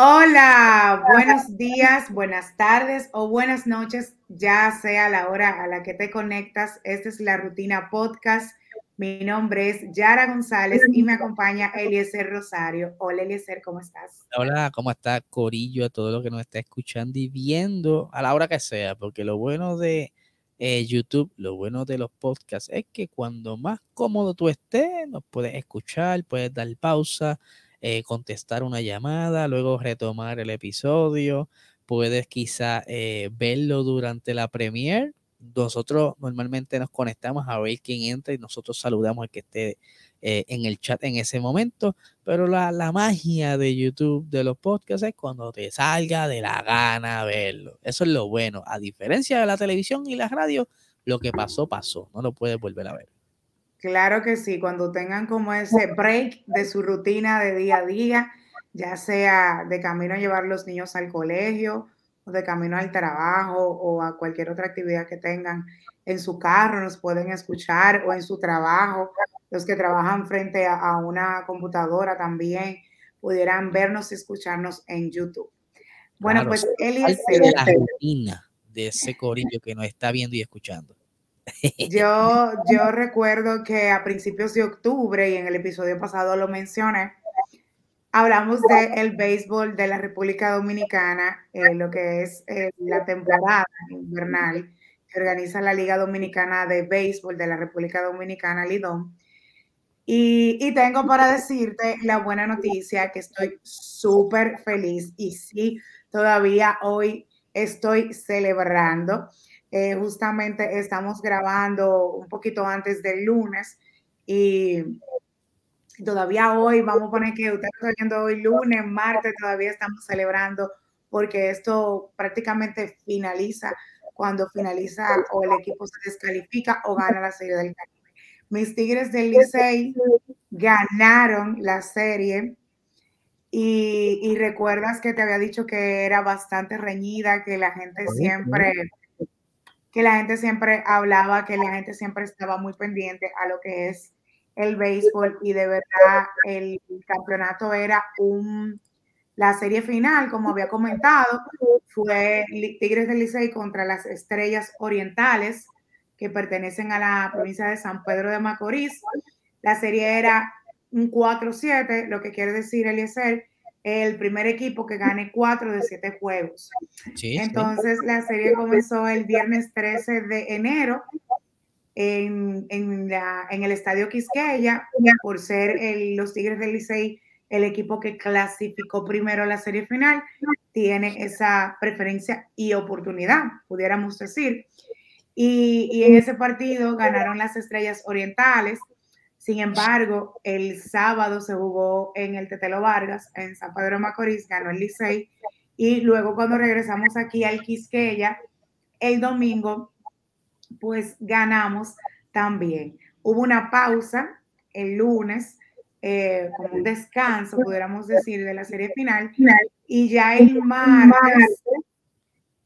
Hola, buenos días, buenas tardes o buenas noches, ya sea la hora a la que te conectas. Esta es la rutina podcast. Mi nombre es Yara González y me acompaña Eliezer Rosario. Hola Eliezer, ¿cómo estás? Hola, ¿cómo está Corillo? A todo lo que nos está escuchando y viendo a la hora que sea, porque lo bueno de eh, YouTube, lo bueno de los podcasts es que cuando más cómodo tú estés, nos puedes escuchar, puedes dar pausa, eh, contestar una llamada, luego retomar el episodio, puedes quizá eh, verlo durante la premiere. Nosotros normalmente nos conectamos a ver quién entra y nosotros saludamos al que esté eh, en el chat en ese momento, pero la, la, magia de YouTube, de los podcasts, es cuando te salga de la gana verlo. Eso es lo bueno. A diferencia de la televisión y la radio, lo que pasó, pasó. No lo puedes volver a ver. Claro que sí, cuando tengan como ese break de su rutina de día a día, ya sea de camino a llevar los niños al colegio, o de camino al trabajo, o a cualquier otra actividad que tengan en su carro, nos pueden escuchar, o en su trabajo, los que trabajan frente a, una computadora también pudieran vernos y escucharnos en YouTube. Bueno, pues él es la rutina de ese corillo que nos está viendo y escuchando. Yo, yo recuerdo que a principios de octubre, y en el episodio pasado lo mencioné, hablamos del el béisbol de la República Dominicana, eh, lo que es eh, la temporada invernal que organiza la Liga Dominicana de Béisbol de la República Dominicana, Lidón. Y, y tengo para decirte la buena noticia que estoy súper feliz y sí, todavía hoy estoy celebrando eh, justamente estamos grabando un poquito antes del lunes y todavía hoy, vamos a poner que usted está viendo hoy lunes, martes, todavía estamos celebrando porque esto prácticamente finaliza cuando finaliza o el equipo se descalifica o gana la serie del Caribe. Mis Tigres del Licey ganaron la serie y, y, recuerdas que te había dicho que era bastante reñida, que la gente siempre que la gente siempre hablaba, que la gente siempre estaba muy pendiente a lo que es el béisbol y de verdad el campeonato era un, la serie final, como había comentado, fue Tigres del Licey contra las Estrellas Orientales que pertenecen a la provincia de San Pedro de Macorís. La serie era un 4-7, lo que quiere decir Eliezer el primer equipo que gane cuatro de siete juegos. Entonces la serie comenzó el viernes 13 de enero en, en, la, en el Estadio Quisqueya por ser los Tigres del Licey el equipo que clasificó primero la serie final, tiene esa preferencia y oportunidad, pudiéramos decir. Y, y en ese partido ganaron las Estrellas Orientales, sin embargo, el sábado se jugó en el Tetelo Vargas, en San Pedro Macorís, ganó el Licey. Y luego cuando regresamos aquí al Quisqueya, el domingo, pues ganamos también. Hubo una pausa el lunes, eh, como un descanso, pudiéramos decir, de la serie final. Y ya el martes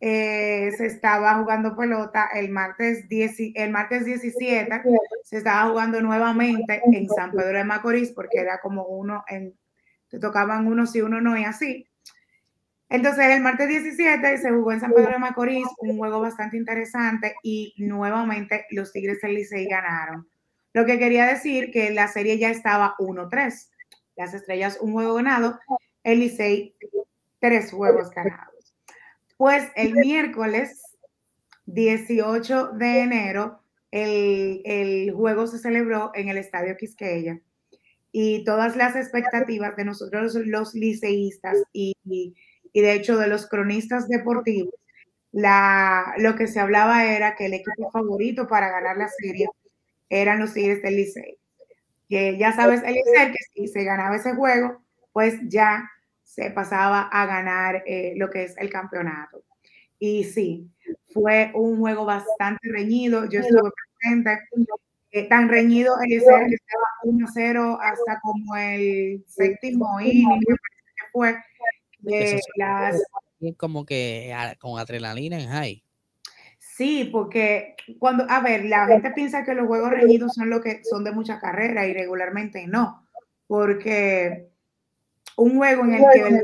eh, se estaba jugando pelota el martes, 10, el martes 17, se estaba jugando nuevamente en San Pedro de Macorís, porque era como uno, en, te tocaban uno sí, uno no, y así. Entonces, el martes 17 se jugó en San Pedro de Macorís, un juego bastante interesante, y nuevamente los Tigres del Licey ganaron. Lo que quería decir que la serie ya estaba 1-3. Las estrellas, un juego ganado, el Licey, tres juegos ganados. Pues el miércoles 18 de enero, el, juego se celebró en el Estadio Quisqueya y todas las expectativas de nosotros los liceístas y, de hecho de los cronistas deportivos, la, lo que se hablaba era que el equipo favorito para ganar la serie eran los Tigres del Licey. Que ya sabes, Eliezer, que si se ganaba ese juego, pues ya se pasaba a ganar eh, lo que es el campeonato. Y sí, fue un juego bastante reñido. Yo estuve presente. Eh, tan reñido el que estaba 1-0 hasta como el séptimo inning, que fue de las... Como que con adrenalina en high. Sí, porque cuando, a ver, la gente piensa que los juegos reñidos son lo que son de mucha carrera y regularmente no, porque un juego en el que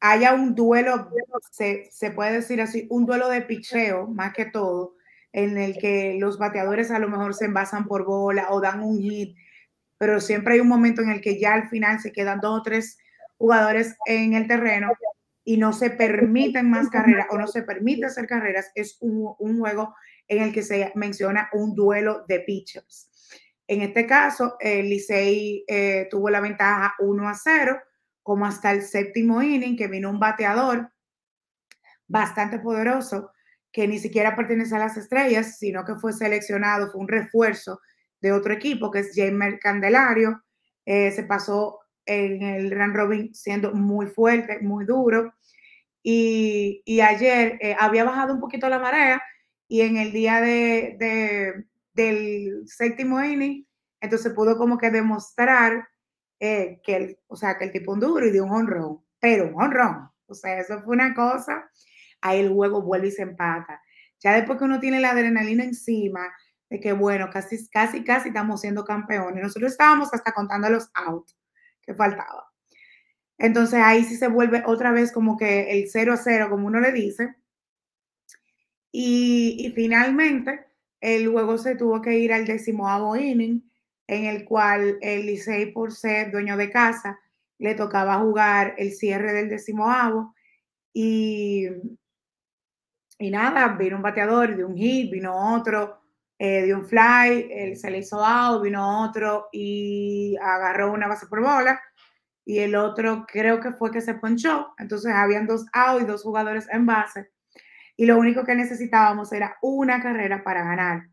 haya un duelo, se, se puede decir así, un duelo de picheo, más que todo, en el que los bateadores a lo mejor se envasan por bola o dan un hit, pero siempre hay un momento en el que ya al final se quedan dos o tres jugadores en el terreno y no se permiten más carreras o no se permite hacer carreras, es un, un juego en el que se menciona un duelo de pitchers. En este caso, el Licey eh, tuvo la ventaja 1 a 0, como hasta el séptimo inning, que vino un bateador bastante poderoso, que ni siquiera pertenece a las estrellas, sino que fue seleccionado, fue un refuerzo de otro equipo, que es Jamer Candelario. Eh, se pasó en el Run Robin siendo muy fuerte, muy duro. Y, y ayer eh, había bajado un poquito la marea y en el día de, del séptimo inning, entonces pudo como que demostrar eh, que, el, o sea, que el tipo un duro y dio un honrón, pero un honrón. O sea, eso fue una cosa ahí el juego vuelve y se empata. Ya después que uno tiene la adrenalina encima, de que bueno, casi, casi, casi estamos siendo campeones. Nosotros estábamos hasta contando los out que faltaba. Entonces ahí sí se vuelve otra vez como que el 0 a 0, como uno le dice. Y, y finalmente el juego se tuvo que ir al decimoavo inning, en el cual el Licey, por ser dueño de casa, le tocaba jugar el cierre del decimoavo. Y y nada, vino un bateador de un hit, vino otro eh, de un fly, él se le hizo out, vino otro y agarró una base por bola. Y el otro creo que fue que se ponchó. Entonces habían dos out y dos jugadores en base. Y lo único que necesitábamos era una carrera para ganar.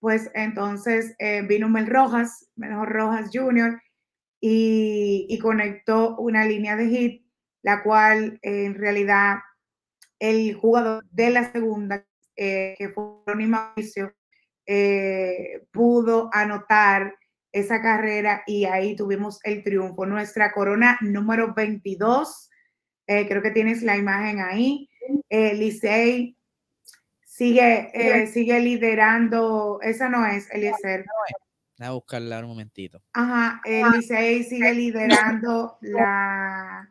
Pues entonces eh, vino Mel Rojas, Mel Rojas Jr., y, conectó una línea de hit, la cual eh, en realidad el jugador de la segunda, eh, que fue Ronnie Mauricio, pudo anotar esa carrera y ahí tuvimos el triunfo. Nuestra corona número 22, eh, creo que tienes la imagen ahí. Licey sigue, sigue liderando, esa no es, Eliezer. Voy a buscarla un momentito. Ajá, Licey sigue liderando la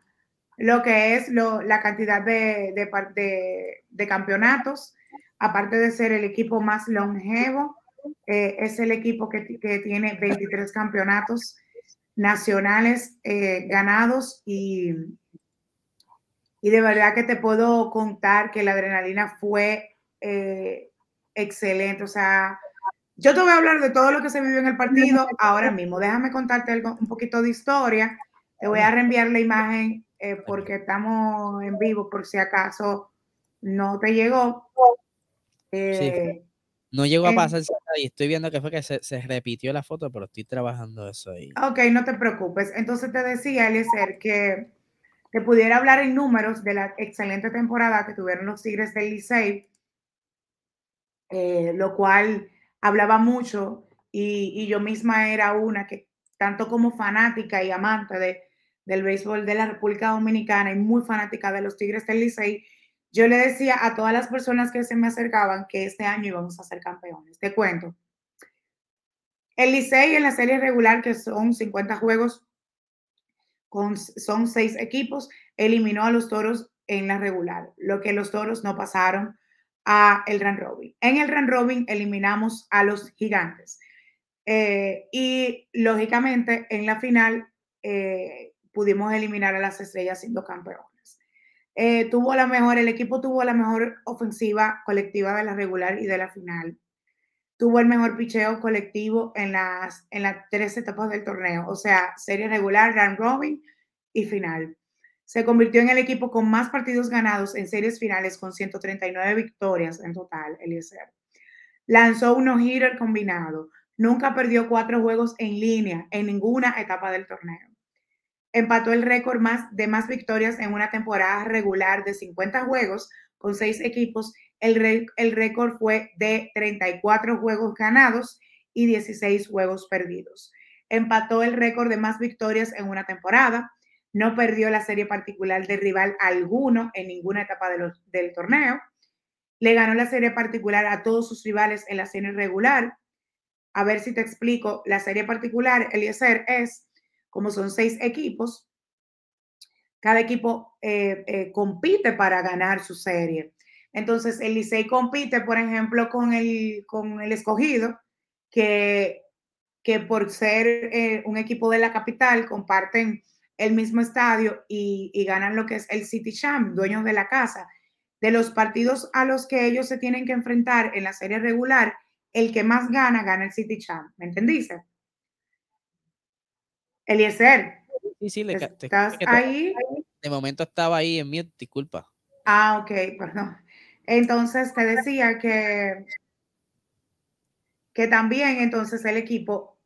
lo que es la cantidad de, de, campeonatos, aparte de ser el equipo más longevo, eh, es el equipo que, tiene 23 campeonatos nacionales eh, ganados y, y de verdad que te puedo contar que la adrenalina fue eh, excelente. O sea, yo te voy a hablar de todo lo que se vivió en el partido ahora mismo. Déjame contarte algo, un poquito de historia. Te voy a reenviar la imagen eh, porque estamos en vivo por si acaso no te llegó. Eh, no llegó a pasar y estoy viendo que fue que se, se, repitió la foto, pero estoy trabajando eso ahí. Ok, no te preocupes. Entonces te decía, Eliezer, que te pudiera hablar en números de la excelente temporada que tuvieron los Tigres del Licey, eh, lo cual hablaba mucho y, yo misma era una que, tanto como fanática y amante de, del béisbol de la República Dominicana y muy fanática de los Tigres del Licey, yo le decía a todas las personas que se me acercaban que este año íbamos a ser campeones. Te cuento. El Licey en la serie regular, que son 50 juegos, con, son seis equipos, eliminó a los toros en la regular, lo que los toros no pasaron a el Run Robin. En el Run Robin eliminamos a los gigantes. Eh, y lógicamente en la final eh, pudimos eliminar a las estrellas siendo campeones. Eh, tuvo la mejor, el equipo tuvo la mejor ofensiva colectiva de la regular y de la final. Tuvo el mejor picheo colectivo en las, en las tres etapas del torneo, o sea, serie regular, round robin y final. Se convirtió en el equipo con más partidos ganados en series finales con 139 victorias en total, Eliezer. Lanzó un no-hitter combinado. Nunca perdió cuatro juegos en línea en ninguna etapa del torneo empató el récord más de más victorias en una temporada regular de 50 juegos con seis equipos. El, el récord fue de 34 juegos ganados y 16 juegos perdidos. Empató el récord de más victorias en una temporada. No perdió la serie particular de rival alguno en ninguna etapa del torneo. Le ganó la serie particular a todos sus rivales en la serie regular. A ver si te explico. La serie particular, Eliezer, es como son seis equipos, cada equipo eh, eh, compite para ganar su serie. Entonces, el Licey compite, por ejemplo, con el, con el escogido, que, que por ser eh, un equipo de la capital comparten el mismo estadio y, y, ganan lo que es el City Champ, dueños de la casa. De los partidos a los que ellos se tienen que enfrentar en la serie regular, el que más gana, gana el City Champ. ¿Me entendiste? Eliezer. Sí, sí, le, ¿Estás ahí? De momento estaba ahí en mute, disculpa. Ah, ok, perdón. Entonces te decía que, que también entonces el equipo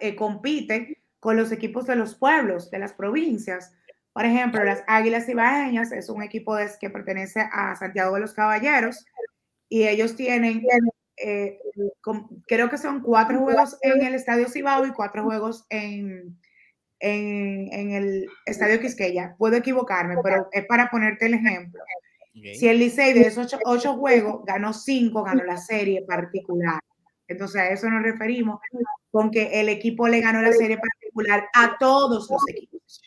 eh, compite con los equipos de los pueblos, de las provincias. Por ejemplo, las Águilas Ibaeñas es un equipo que pertenece a Santiago de los Caballeros y ellos tienen, eh, creo que son cuatro juegos en el Estadio Cibao y cuatro juegos en, en, el Estadio Quisqueya. Puedo equivocarme, pero es para ponerte el ejemplo. Si el Licey de esos ocho, juegos ganó cinco, ganó la serie particular. Entonces a eso nos referimos con que el equipo le ganó la serie particular a todos los equipos.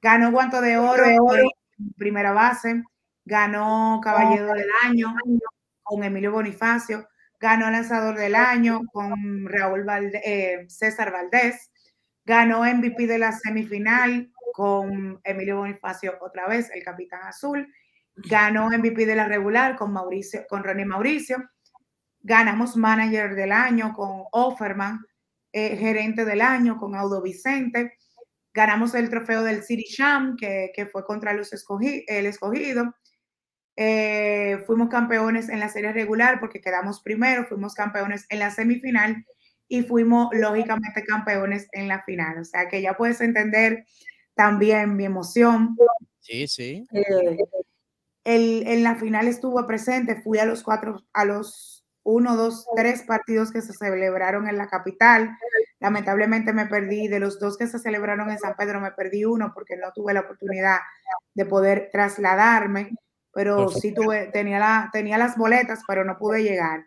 Ganó guanto de oro en primera base, ganó caballero del año con Emilio Bonifacio, ganó lanzador del año con Raúl eh, César Valdés, ganó MVP de la semifinal con Emilio Bonifacio otra vez, el capitán azul, ganó MVP de la regular con Mauricio, con Ronnie Mauricio, ganamos manager del año con Offerman, eh, gerente del año con Audo Vicente, ganamos el trofeo del City Sham, que, fue contra los el escogido, eh, fuimos campeones en la serie regular porque quedamos primero, fuimos campeones en la semifinal y fuimos lógicamente campeones en la final. O sea que ya puedes entender también mi emoción. Sí, sí. Eh, el, en la final estuvo presente, fui a los cuatro, a los uno, dos, tres partidos que se celebraron en la capital. Lamentablemente me perdí, de los dos que se celebraron en San Pedro, me perdí uno porque no tuve la oportunidad de poder trasladarme, pero sí tuve, tenía, la, tenía las boletas, pero no pude llegar.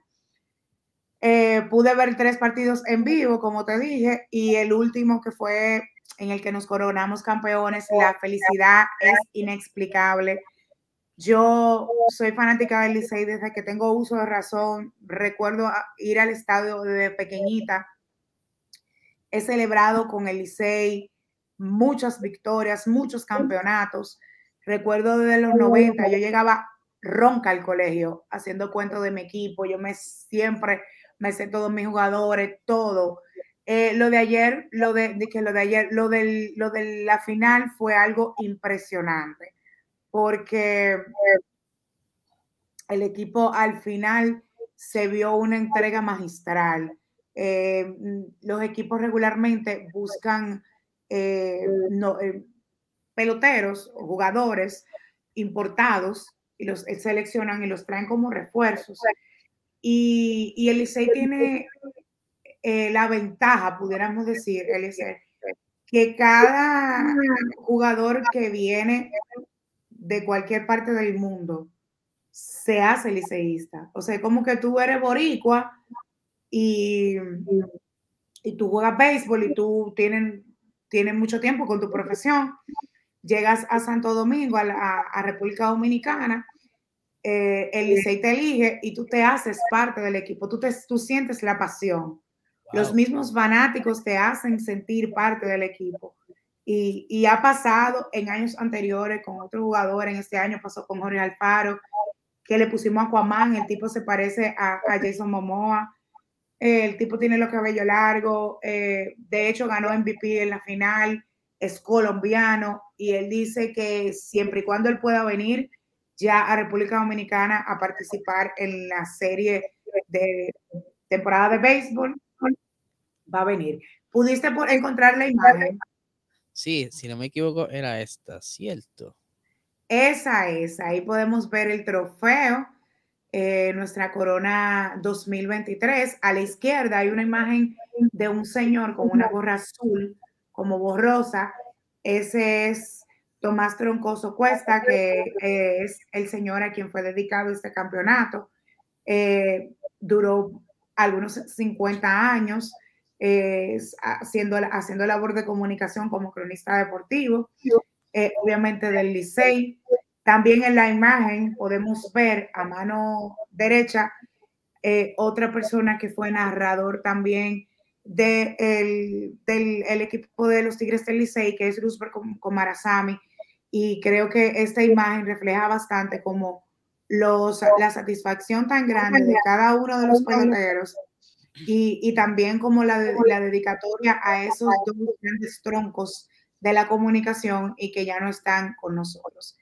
Eh, pude ver tres partidos en vivo, como te dije, y el último que fue en el que nos coronamos campeones, la felicidad es inexplicable. Yo soy fanática del Licey desde que tengo uso de razón. Recuerdo ir al estadio desde pequeñita. He celebrado con el Licey muchas victorias, muchos campeonatos. Recuerdo desde los 90, yo llegaba ronca al colegio haciendo cuentos de mi equipo. Yo me siempre me sé todos mis jugadores, todo. Eh, lo de ayer, lo de, que lo de ayer, lo, del, lo de la final fue algo impresionante, porque el equipo al final se vio una entrega magistral. Eh, los equipos regularmente buscan eh, peloteros o jugadores importados y los seleccionan y los traen como refuerzos. Y, y el Licey tiene eh, la ventaja, pudiéramos decir, que cada jugador que viene de cualquier parte del mundo se hace liceísta. O sea, como que tú eres boricua y, y tú juegas béisbol y tú tienes, tienes mucho tiempo con tu profesión, llegas a Santo Domingo, a, a República Dominicana, eh, el Licey te elige y tú te haces parte del equipo, tú, te, tú sientes la pasión. Los mismos fanáticos te hacen sentir parte del equipo. Y, ha pasado en años anteriores con otro jugador, en este año pasó con Jorge Alfaro, que le pusimos a Aquaman, el tipo se parece a, a Jason Momoa, el tipo tiene los cabellos largos, eh, de hecho ganó MVP en la final, es colombiano y él dice que siempre y cuando él pueda venir, ya a República Dominicana a participar en la serie de temporada de béisbol, va a venir. ¿Pudiste encontrar la imagen? Sí, si no me equivoco, era esta, ¿cierto? Esa es, ahí podemos ver el trofeo, eh, nuestra corona 2023. A la izquierda hay una imagen de un señor con una gorra azul, como borrosa. Ese es Tomás Troncoso Cuesta, que es el señor a quien fue dedicado este campeonato. Eh, duró algunos 50 años haciendo, haciendo labor de comunicación como cronista deportivo. eh, obviamente del Licey. También en la imagen podemos ver a mano derecha eh, otra persona que fue narrador también de del equipo de los Tigres del Licey, que es Luzber Comarazami, y creo que esta imagen refleja bastante como los, la satisfacción tan grande de cada uno de los peloteros y, y también como la, la dedicatoria a esos dos grandes troncos de la comunicación y que ya no están con nosotros.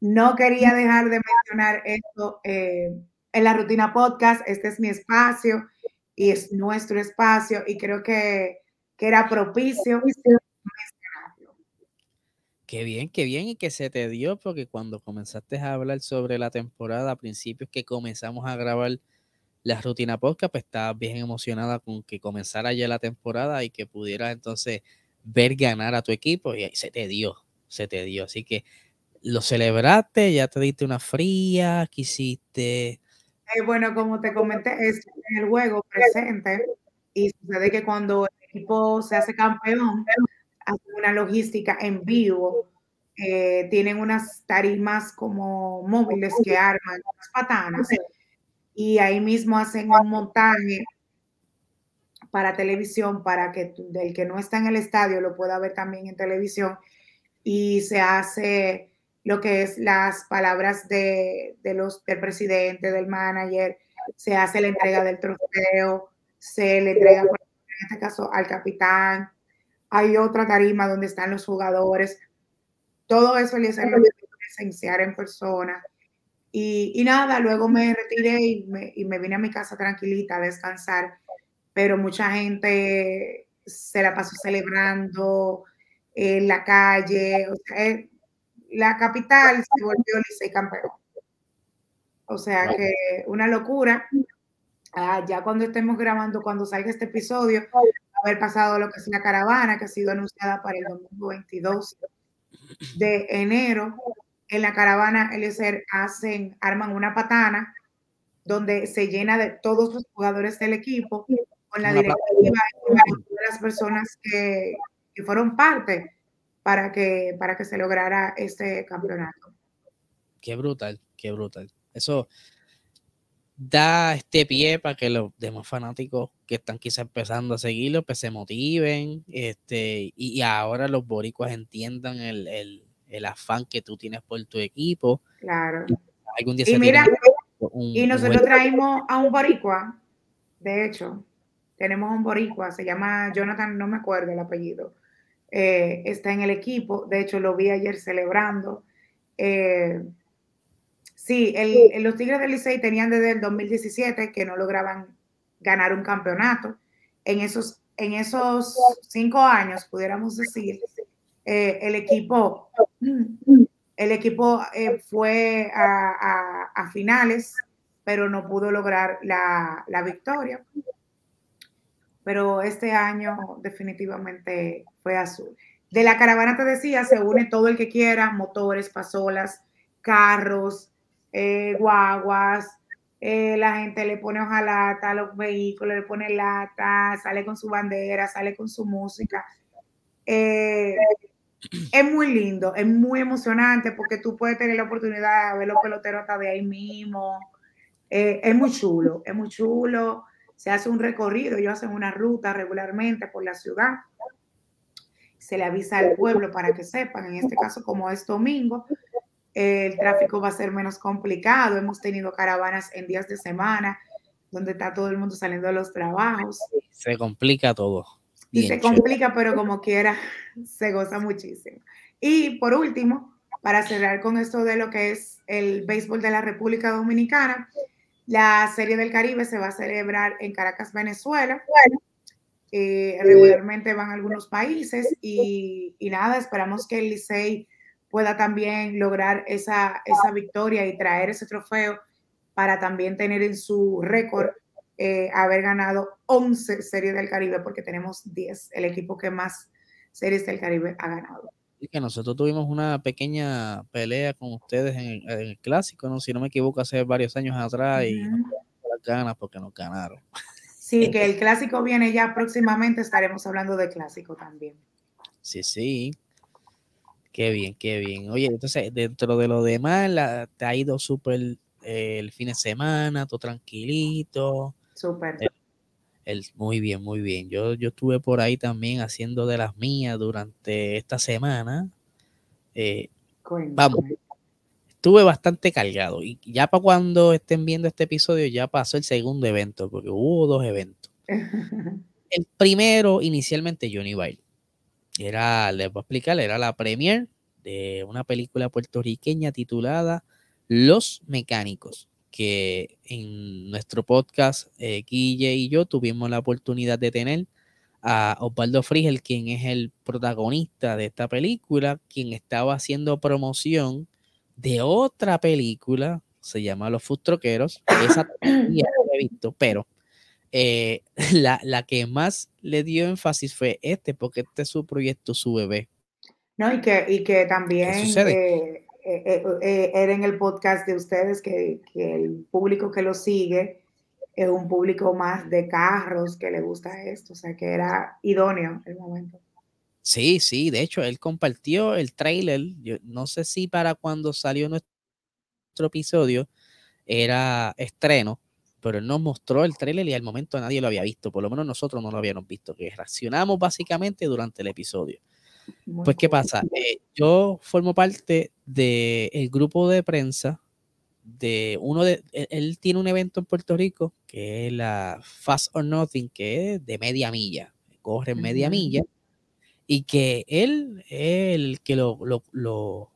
No quería dejar de mencionar esto eh, en la rutina podcast. Este es mi espacio y es nuestro espacio y creo que, que era propicio Qué bien, qué bien y que se te dio porque cuando comenzaste a hablar sobre la temporada a principios que comenzamos a grabar la rutina podcast, pues estabas bien emocionada con que comenzara ya la temporada y que pudieras entonces ver ganar a tu equipo y ahí se te dio, se te dio. Así que lo celebraste, ya te diste una fría, quisiste. Eh, bueno, como te comenté, es el juego presente y sucede que cuando el equipo se hace campeón, hace una logística en vivo, eh, tienen unas tarimas como móviles que arman las patanas y ahí mismo hacen un montaje para televisión para que el que no está en el estadio lo pueda ver también en televisión y se hace lo que es las palabras de, los, del presidente, del manager, se hace la entrega del trofeo, se le entrega, en este caso, al capitán, hay otra tarima donde están los jugadores, todo eso le hace presenciar en persona. Y, y, nada, luego me retiré y me, y me vine a mi casa tranquilita a descansar pero mucha gente se la pasó celebrando en la calle. O sea, la capital se volvió Licey campeón. O sea que una locura. Ah, ya cuando estemos grabando, cuando salga este episodio, haber pasado lo que es la caravana, que ha sido anunciada para el domingo 22 de enero. En la caravana, Eliezer hacen, arman una patana donde se llena de todos los jugadores del equipo con la directiva y las personas que, que, fueron parte para que, para que se lograra este campeonato. Qué brutal, qué brutal. Eso da este pie para que los demás fanáticos que están quizá empezando a seguirlo, pues se motiven, este, y, ahora los boricuas entiendan el, el, el, afán que tú tienes por tu equipo. Claro. Algún día y mira, y nosotros traímos a un boricua, de hecho, tenemos un boricua, se llama Jonathan, no me acuerdo el apellido, eh, está en el equipo, de hecho lo vi ayer celebrando. Eh, sí, el, los Tigres del Licey tenían desde el 2017 que no lograban ganar un campeonato. En esos, en esos cinco años, pudiéramos decir, eh, el equipo, el equipo fue a, finales, pero no pudo lograr la, victoria pero este año definitivamente fue azul. De la caravana te decía, se une todo el que quiera, motores, pasolas, carros, eh, guaguas, eh, la gente le pone hojalata a los vehículos, le pone lata, sale con su bandera, sale con su música. Eh, es muy lindo, es muy emocionante porque tú puedes tener la oportunidad de ver los peloteros hasta de ahí mismo. es muy chulo, es muy chulo se hace un recorrido, ellos hacen una ruta regularmente por la ciudad, se le avisa al pueblo para que sepan, en este caso como es domingo, el tráfico va a ser menos complicado, hemos tenido caravanas en días de semana, donde está todo el mundo saliendo de los trabajos. Se complica todo. Y se complica, pero como quiera, se goza muchísimo. Y por último, para cerrar con esto de lo que es el béisbol de la República Dominicana, la Serie del Caribe se va a celebrar en Caracas, Venezuela. Eh, regularmente van a algunos países y, nada, esperamos que el Licey pueda también lograr esa, esa victoria y traer ese trofeo para también tener en su récord eh, haber ganado 11 series del Caribe, porque tenemos 10, el equipo que más series del Caribe ha ganado que nosotros tuvimos una pequeña pelea con ustedes en, el clásico, ¿no? Si no me equivoco, hace varios años atrás y no las ganas porque nos ganaron. Sí, que el clásico viene ya próximamente, estaremos hablando de clásico también. Sí, sí. Qué bien, qué bien. Oye, entonces, dentro de lo demás, la, te ha ido súper eh, el fin de semana, todo tranquilito. Súper. El, muy bien, muy bien. Yo, yo estuve por ahí también haciendo de las mías durante esta semana. Eh, vamos, estuve bastante cargado. Y ya para cuando estén viendo este episodio, ya pasó el segundo evento, porque hubo dos eventos. el primero, inicialmente, Johnny Bail era, les voy a explicar, era la premier de una película puertorriqueña titulada Los Mecánicos, que en nuestro podcast, eh, Guille y yo tuvimos la oportunidad de tener a Osvaldo Frigel, quien es el protagonista de esta película, quien estaba haciendo promoción de otra película, se llama Los Fustroqueros, esa ya la he visto, pero eh, la, la, que más le dio énfasis fue este, porque este es su proyecto, su bebé. No, y que, y que también eh, eh, era en el podcast de ustedes que, que, el público que lo sigue es un público más de carros que le gusta esto, o sea que era idóneo el momento. Sí, sí, de hecho, él compartió el trailer, yo no sé si para cuando salió nuestro episodio era estreno, pero él nos mostró el trailer y al momento nadie lo había visto, por lo menos nosotros no lo habíamos visto, que reaccionamos básicamente durante el episodio. Pues, ¿qué pasa? Eh, yo formo parte del grupo de prensa de uno de, él, tiene un evento en Puerto Rico que es la Fast or Nothing, que es de media milla, corre media milla, y que él es el que lo, lo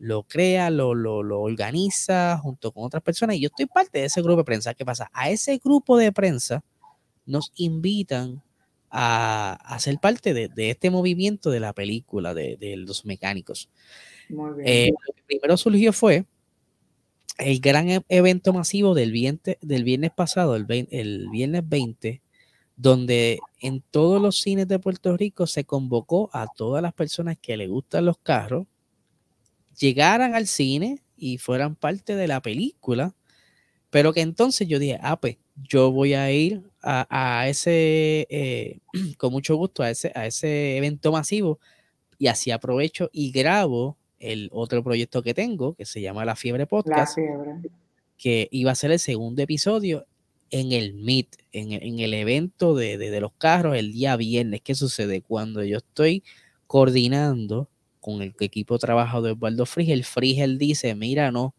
lo crea, lo, lo, organiza junto con otras personas y yo estoy parte de ese grupo de prensa. ¿Qué pasa? A ese grupo de prensa nos invitan a, a ser parte de, de, este movimiento de la película de, de los mecánicos. Muy bien. Eh, lo que primero surgió fue el gran e, evento masivo del viernes, del viernes pasado, el, el viernes 20, donde en todos los cines de Puerto Rico se convocó a todas las personas que le gustan los carros llegaran al cine y fueran parte de la película, pero que entonces yo dije, ah, pues yo voy a ir a, ese, eh, con mucho gusto, a ese, a ese evento masivo y así aprovecho y grabo el otro proyecto que tengo, que se llama La Fiebre Podcast, que iba a ser el segundo episodio en el Meet, en, en el evento de, de, de, los carros el día viernes. ¿Qué sucede? Cuando yo estoy coordinando con el equipo de trabajo de Osvaldo Frigel, Frigel dice, mira, no,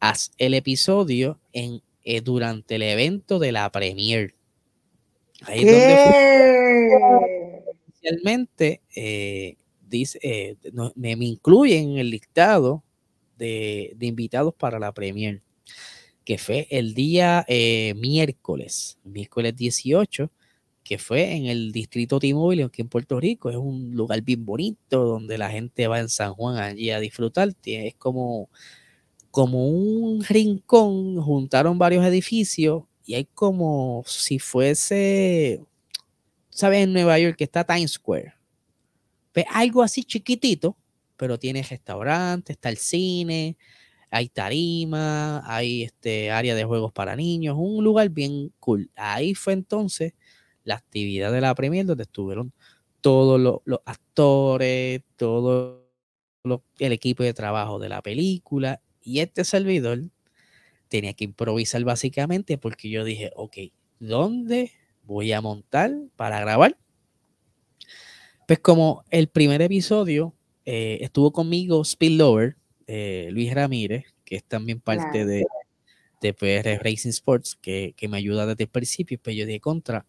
haz el episodio en, eh, durante el evento de la premier. Ahí es donde oficialmente eh, dice, eh, me, incluye en el listado de, de, invitados para la premier, que fue el día miércoles, miércoles 18 que fue en el distrito T-Mobile, aquí en Puerto Rico. Es un lugar bien bonito donde la gente va en San Juan allí a disfrutar. Es como, como un rincón, juntaron varios edificios y hay como si fuese, ¿sabes? En Nueva York que está Times Square. Pues algo así chiquitito, pero tiene restaurante, está el cine, hay tarima, hay este área de juegos para niños, un lugar bien cool. Ahí fue entonces la actividad de la premier donde estuvieron todos los, actores, todo el equipo de trabajo de la película y este servidor tenía que improvisar básicamente porque yo dije, ok, ¿dónde voy a montar para grabar? Pues como el primer episodio eh, estuvo conmigo Spillover, eh, Luis Ramírez, que es también parte de, de PR Racing Sports, que, que, me ayuda desde el principio, pues yo dije contra,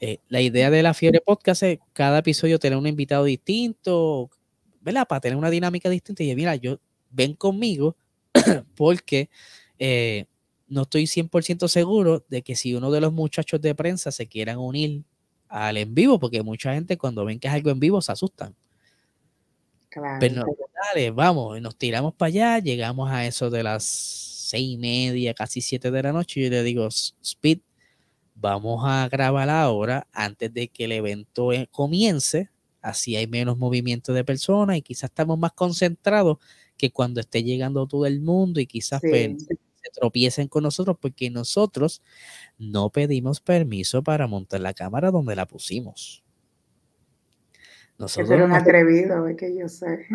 eh, la idea de la Fiebre Podcast es cada episodio tener un invitado distinto, ¿verdad? Para tener una dinámica distinta. Y mira, yo ven conmigo porque eh, no estoy 100% seguro de que si uno de los muchachos de prensa se quieran unir al en vivo, porque mucha gente cuando ven que es algo en vivo se asustan. Claro. Pero dale, vamos, nos tiramos para allá, llegamos a eso de las seis y media, casi siete de la noche, y yo le digo, Speed, vamos a grabar ahora antes de que el evento eh, comience, así hay menos movimiento de personas y quizás estamos más concentrados que cuando esté llegando todo el mundo y quizás pues, se tropiecen con nosotros porque nosotros no pedimos permiso para montar la cámara donde la pusimos. Nosotros Eso un atrevido, es que yo sé.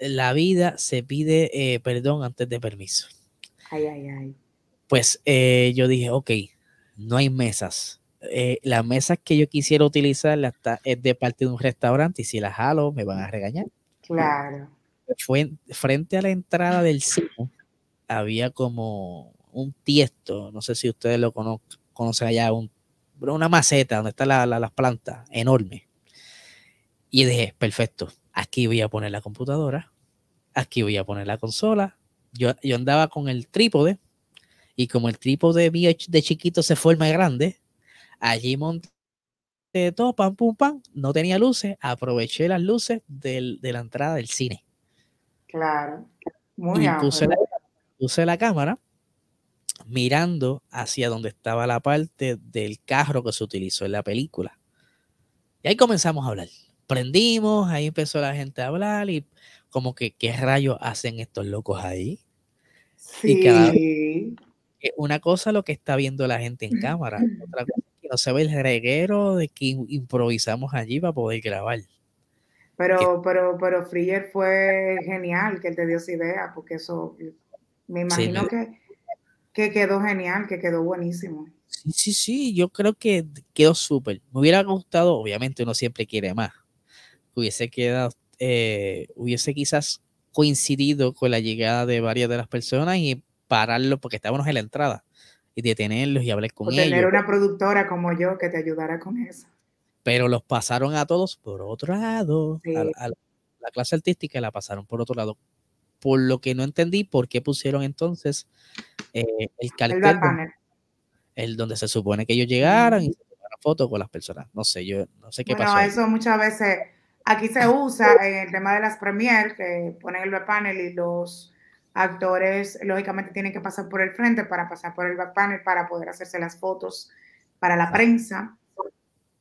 La vida se pide eh, perdón antes de permiso. Ay, ay, ay. Pues eh, yo dije, ok, no hay mesas. Eh, las mesas que yo quisiera utilizar es de parte de un restaurante y si las jalo me van a regañar. Claro. Fue frente a la entrada del cine había como un tiesto, no sé si ustedes lo conocen allá, una maceta donde están las plantas, enorme. Y dije, perfecto, aquí voy a poner la computadora, aquí voy a poner la consola. Yo, yo andaba con el trípode y como el trípode mío de chiquito se forma grande, allí monté todo, pam, pum, pam, no tenía luces, aproveché las luces de la entrada del cine. Claro, muy y puse la cámara mirando hacia donde estaba la parte del carro que se utilizó en la película. Y ahí comenzamos a hablar. Prendimos, ahí empezó la gente a hablar y como que, ¿qué rayos hacen estos locos ahí? Sí. una cosa lo que está viendo la gente en cámara, otra cosa que no se ve el reguero de que improvisamos allí para poder grabar. Pero, pero, pero Friller fue genial que él te dio esa idea, porque eso me imagino que, que quedó genial, que quedó buenísimo. Sí, sí, sí, yo creo que quedó súper. Me hubiera gustado, obviamente uno siempre quiere más. Hubiese quedado, eh, hubiese quizás coincidido con la llegada de varias de las personas y pararlo porque estábamos en la entrada y detenerlos y hablar con o tener una productora como yo que te ayudara con eso. Pero los pasaron a todos por otro lado. la clase artística la pasaron por otro lado por lo que no entendí por qué pusieron entonces eh, el cartel el donde se supone que ellos llegaran y se tomaran fotos con las personas. No sé, yo no sé qué bueno, pasó. eso muchas veces aquí se usa en el tema de las premier que ponen el back panel y los actores lógicamente tienen que pasar por el frente para pasar por el back panel para poder hacerse las fotos para la prensa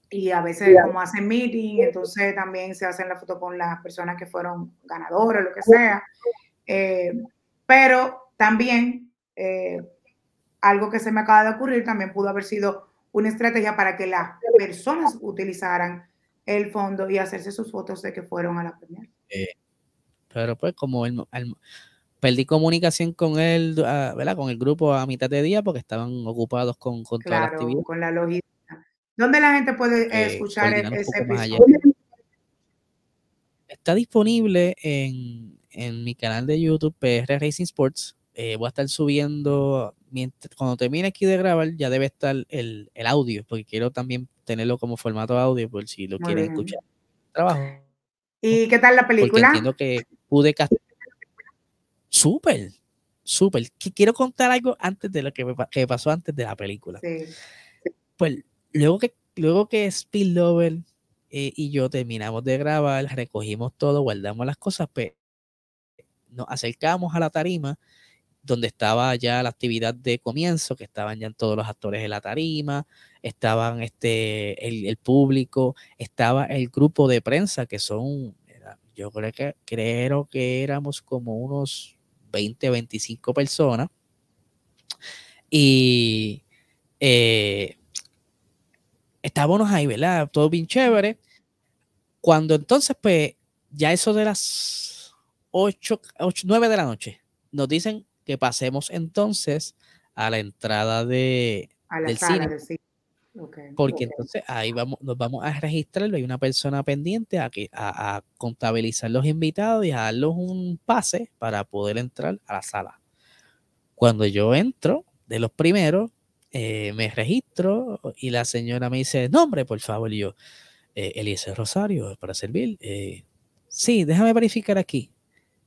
y a veces como hacen meeting, entonces también se hacen la foto con las personas que fueron ganadoras, lo que sea. Eh, pero también eh, algo que se me acaba de ocurrir también pudo haber sido una estrategia para que las personas utilizaran el fondo y hacerse sus fotos de que fueron a la premier. Eh, pero pues como el, perdí comunicación con él, ah, ¿verdad? Con el grupo a mitad de día porque estaban ocupados con, con toda la actividad. con la logística. ¿Dónde la gente puede escuchar ese episodio? Está disponible en en mi canal de YouTube, PR Racing Sports. Eh, voy a estar subiendo, mientras, cuando termine aquí de grabar, ya debe estar el, audio, porque quiero también tenerlo como formato audio, por si lo quieren escuchar. Trabajo. ¿Y qué tal la película? Porque entiendo que pude Súper, súper. Quiero contar algo antes de lo que, que pasó antes de la película. Sí. Pues luego que, luego que Spillover eh, y yo terminamos de grabar, recogimos todo, guardamos las cosas, pues nos acercamos a la tarima donde estaba ya la actividad de comienzo, que estaban ya todos los actores en la tarima, estaban este, el, público, estaba el grupo de prensa, que son, yo creo que, creo que éramos como unos 20, 25 personas. Y eh, estábamos ahí, ¿verdad? Todo bien chévere. Cuando entonces, pues, ya eso de las 8, 9 de la noche. Nos dicen que pasemos entonces a la entrada de, del cine. Porque entonces ahí vamos, nos vamos a registrarlo. Hay una persona pendiente a, que, a, contabilizar los invitados y a darles un pase para poder entrar a la sala. Cuando yo entro, de los primeros, eh, me registro y la señora me dice, nombre, por favor. Y yo, eh, Eliezer Rosario, para servir. Eh, sí, déjame verificar aquí.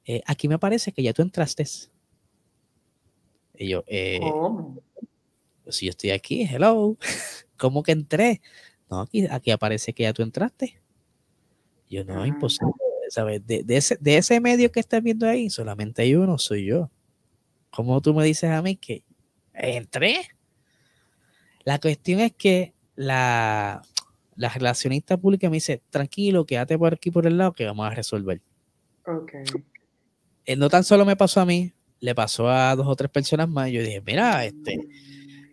Eh, aquí me parece que ya tú entraste. Y yo, pues si yo estoy aquí, hello, ¿cómo que entré? No, aquí, aquí aparece que ya tú entraste. Yo, no, imposible, ¿sabes? De, ese, de ese medio que estás viendo ahí, solamente hay uno, soy yo. ¿Cómo tú me dices a mí que entré? La cuestión es que la, la relacionista pública me dice, tranquilo, quédate por aquí por el lado que vamos a resolver. Okay. Eh, no tan solo me pasó a mí, le pasó a dos o tres personas más. Yo dije, mira, este,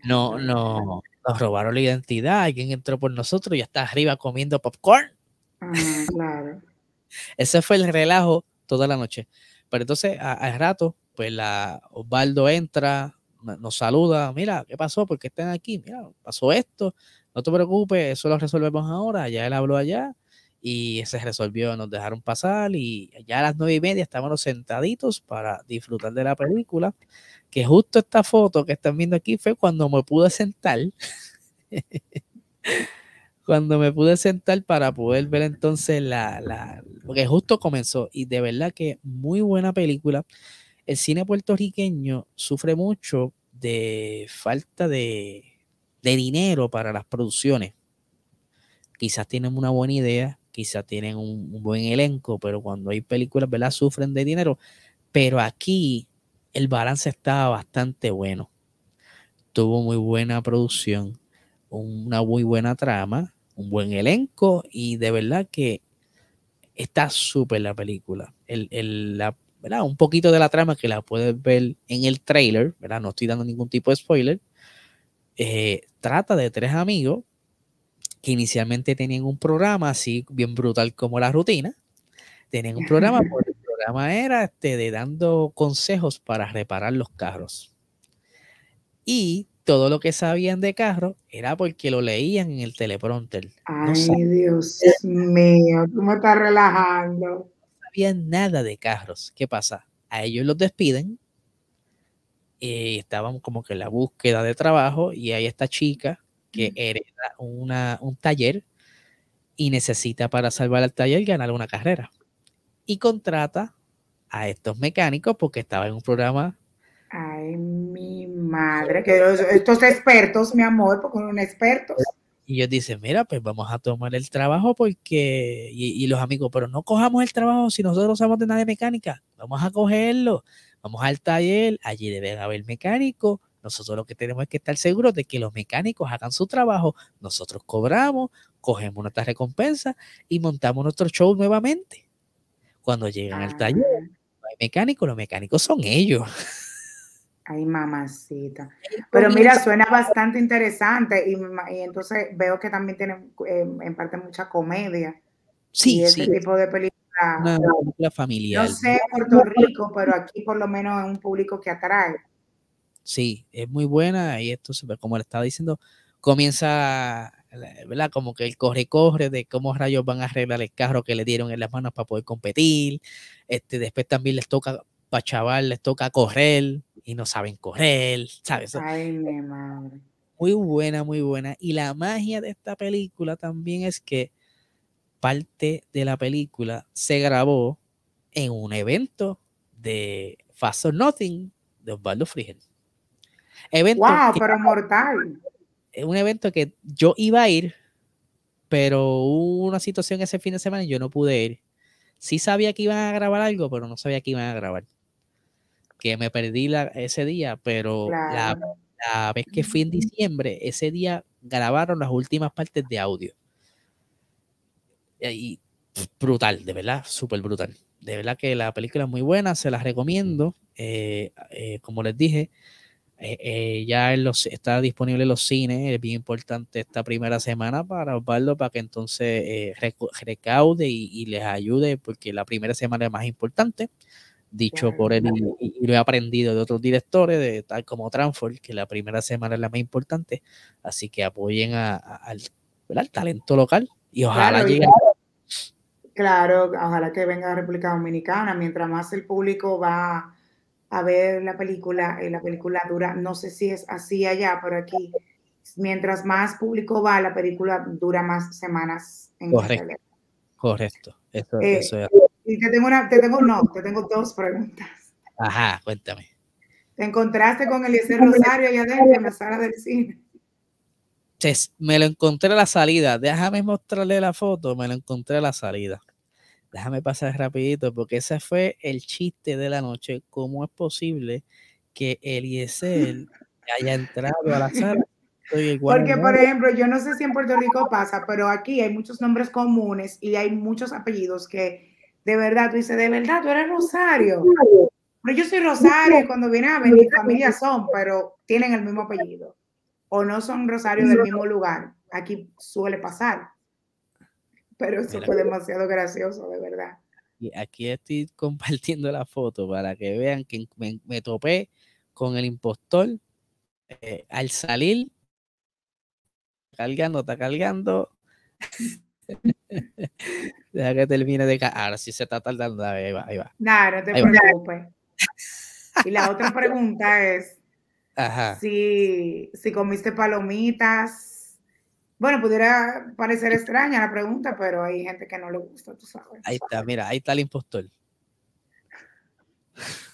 no, no, nos robaron la identidad, alguien entró por nosotros y está arriba comiendo popcorn. Ah, claro. Ese fue el relajo toda la noche. Pero entonces, al rato, pues la Osvaldo entra, nos saluda, mira, ¿qué pasó? ¿Por qué están aquí? Mira, pasó esto, no te preocupes, eso lo resolvemos ahora, ya él habló allá y se resolvió, nos dejaron pasar y ya a las nueve y media estábamos sentaditos para disfrutar de la película, que justo esta foto que están viendo aquí fue cuando me pude sentar, cuando me pude sentar para poder ver entonces la, la, porque justo comenzó y de verdad que muy buena película. El cine puertorriqueño sufre mucho de falta de, dinero para las producciones. Quizás tienen una buena idea, quizás tienen un, buen elenco, pero cuando hay películas, ¿verdad? Sufren de dinero. Pero aquí el balance estaba bastante bueno. Tuvo muy buena producción, una muy buena trama, un buen elenco y de verdad que está súper la película. El, la, ¿verdad? Un poquito de la trama que la puedes ver en el trailer, ¿verdad? No estoy dando ningún tipo de spoiler. Eh, trata de tres amigos que inicialmente tenían un programa así bien brutal como la rutina. Tenían un programa, el programa era este, de dando consejos para reparar los carros. Y todo lo que sabían de carros era porque lo leían en el teleprompter. Ay, Dios mío, tú me estás relajando. No sabían nada de carros. ¿Qué pasa? A ellos los despiden. y estaban como que en la búsqueda de trabajo y hay esta chica que hereda una, un taller y necesita para salvar el taller ganar una carrera. Y contrata a estos mecánicos porque estaba en un programa. Ay, mi madre, que estos expertos, mi amor, porque son expertos. Y ellos dicen, mira, pues vamos a tomar el trabajo porque, y, y, los amigos, pero no cojamos el trabajo si nosotros sabemos de nada de mecánica, vamos a cogerlo, vamos al taller, allí deben haber mecánicos, nosotros lo que tenemos es que estar seguros de que los mecánicos hagan su trabajo, nosotros cobramos, cogemos nuestra recompensa y montamos nuestro show nuevamente. Cuando llegan al taller, ah. no hay mecánicos, los mecánicos son ellos. Ay, mamacita. Pero mira, suena bastante interesante y, entonces veo que también tiene em, en parte mucha comedia. Sí, y ese tipo de película. Una película familiar. No sé Puerto Rico, pero aquí por lo menos es un público que atrae. Sí, es muy buena y esto, como le estaba diciendo, comienza, ¿verdad? Como que el corre-corre de cómo rayos van a arreglar el carro que le dieron en las manos para poder competir. Este, después también les toca, para chaval, les toca correr y no saben correr, ¿sabes? Ay, mi madre. Muy buena, muy buena. Y la magia de esta película también es que parte de la película se grabó en un evento de Fast or Nothing de Osvaldo Frigel. Evento wow, pero mortal. Es un evento que yo iba a ir, pero hubo una situación ese fin de semana y yo no pude ir. Sí sabía que iban a grabar algo, pero no sabía que iban a grabar. Que me perdí la, ese día, pero la, la, vez que fui en diciembre, ese día grabaron las últimas partes de audio. Y brutal, de verdad, súper brutal. De verdad que la película es muy buena, se la recomiendo. Eh, eh, como les dije, eh, ya los, está disponible en los cines, es bien importante esta primera semana para Osvaldo, para que entonces recaude y, les ayude, porque la primera semana es más importante, dicho por él, y, lo he aprendido de otros directores, de tal como Transform, que la primera semana es la más importante, así que apoyen al, talento local y ojalá llegue. Claro, ojalá que venga a República Dominicana, mientras más el público va a ver la película, y la película dura, no sé si es así allá, pero aquí, mientras más público va, la película dura más semanas en Correcto. Correcto. Eso, eh, Y te tengo una, te tengo, no, te tengo dos preguntas. Ajá, cuéntame. ¿Te encontraste con Eliezer Rosario allá adentro en la sala del cine? me lo encontré a la salida. Déjame mostrarle la foto, me lo encontré a la salida déjame pasar rapidito porque ese fue el chiste de la noche. ¿Cómo es posible que Eliezer haya entrado a la sala? Porque, por ejemplo, yo no sé si en Puerto Rico pasa, pero aquí hay muchos nombres comunes y hay muchos apellidos que de verdad tú dices, de verdad, tú eres Rosario. Pero yo soy Rosario cuando viene a ver, mi familia son, pero tienen el mismo apellido. O no son Rosario del mismo lugar. Aquí suele pasar. Pero eso fue demasiado gracioso, de verdad. Y aquí estoy compartiendo la foto para que vean que me, topé con el impostor eh, al salir. Cargando, está cargando. Deja que termine de. Ahora sí se está tardando. Ahí va, ahí va. no te preocupes. Y la otra pregunta es: Si, si comiste palomitas. Bueno, pudiera parecer extraña la pregunta, pero hay gente que no le gusta, tú sabes. Ahí está, mira, ahí está el impostor.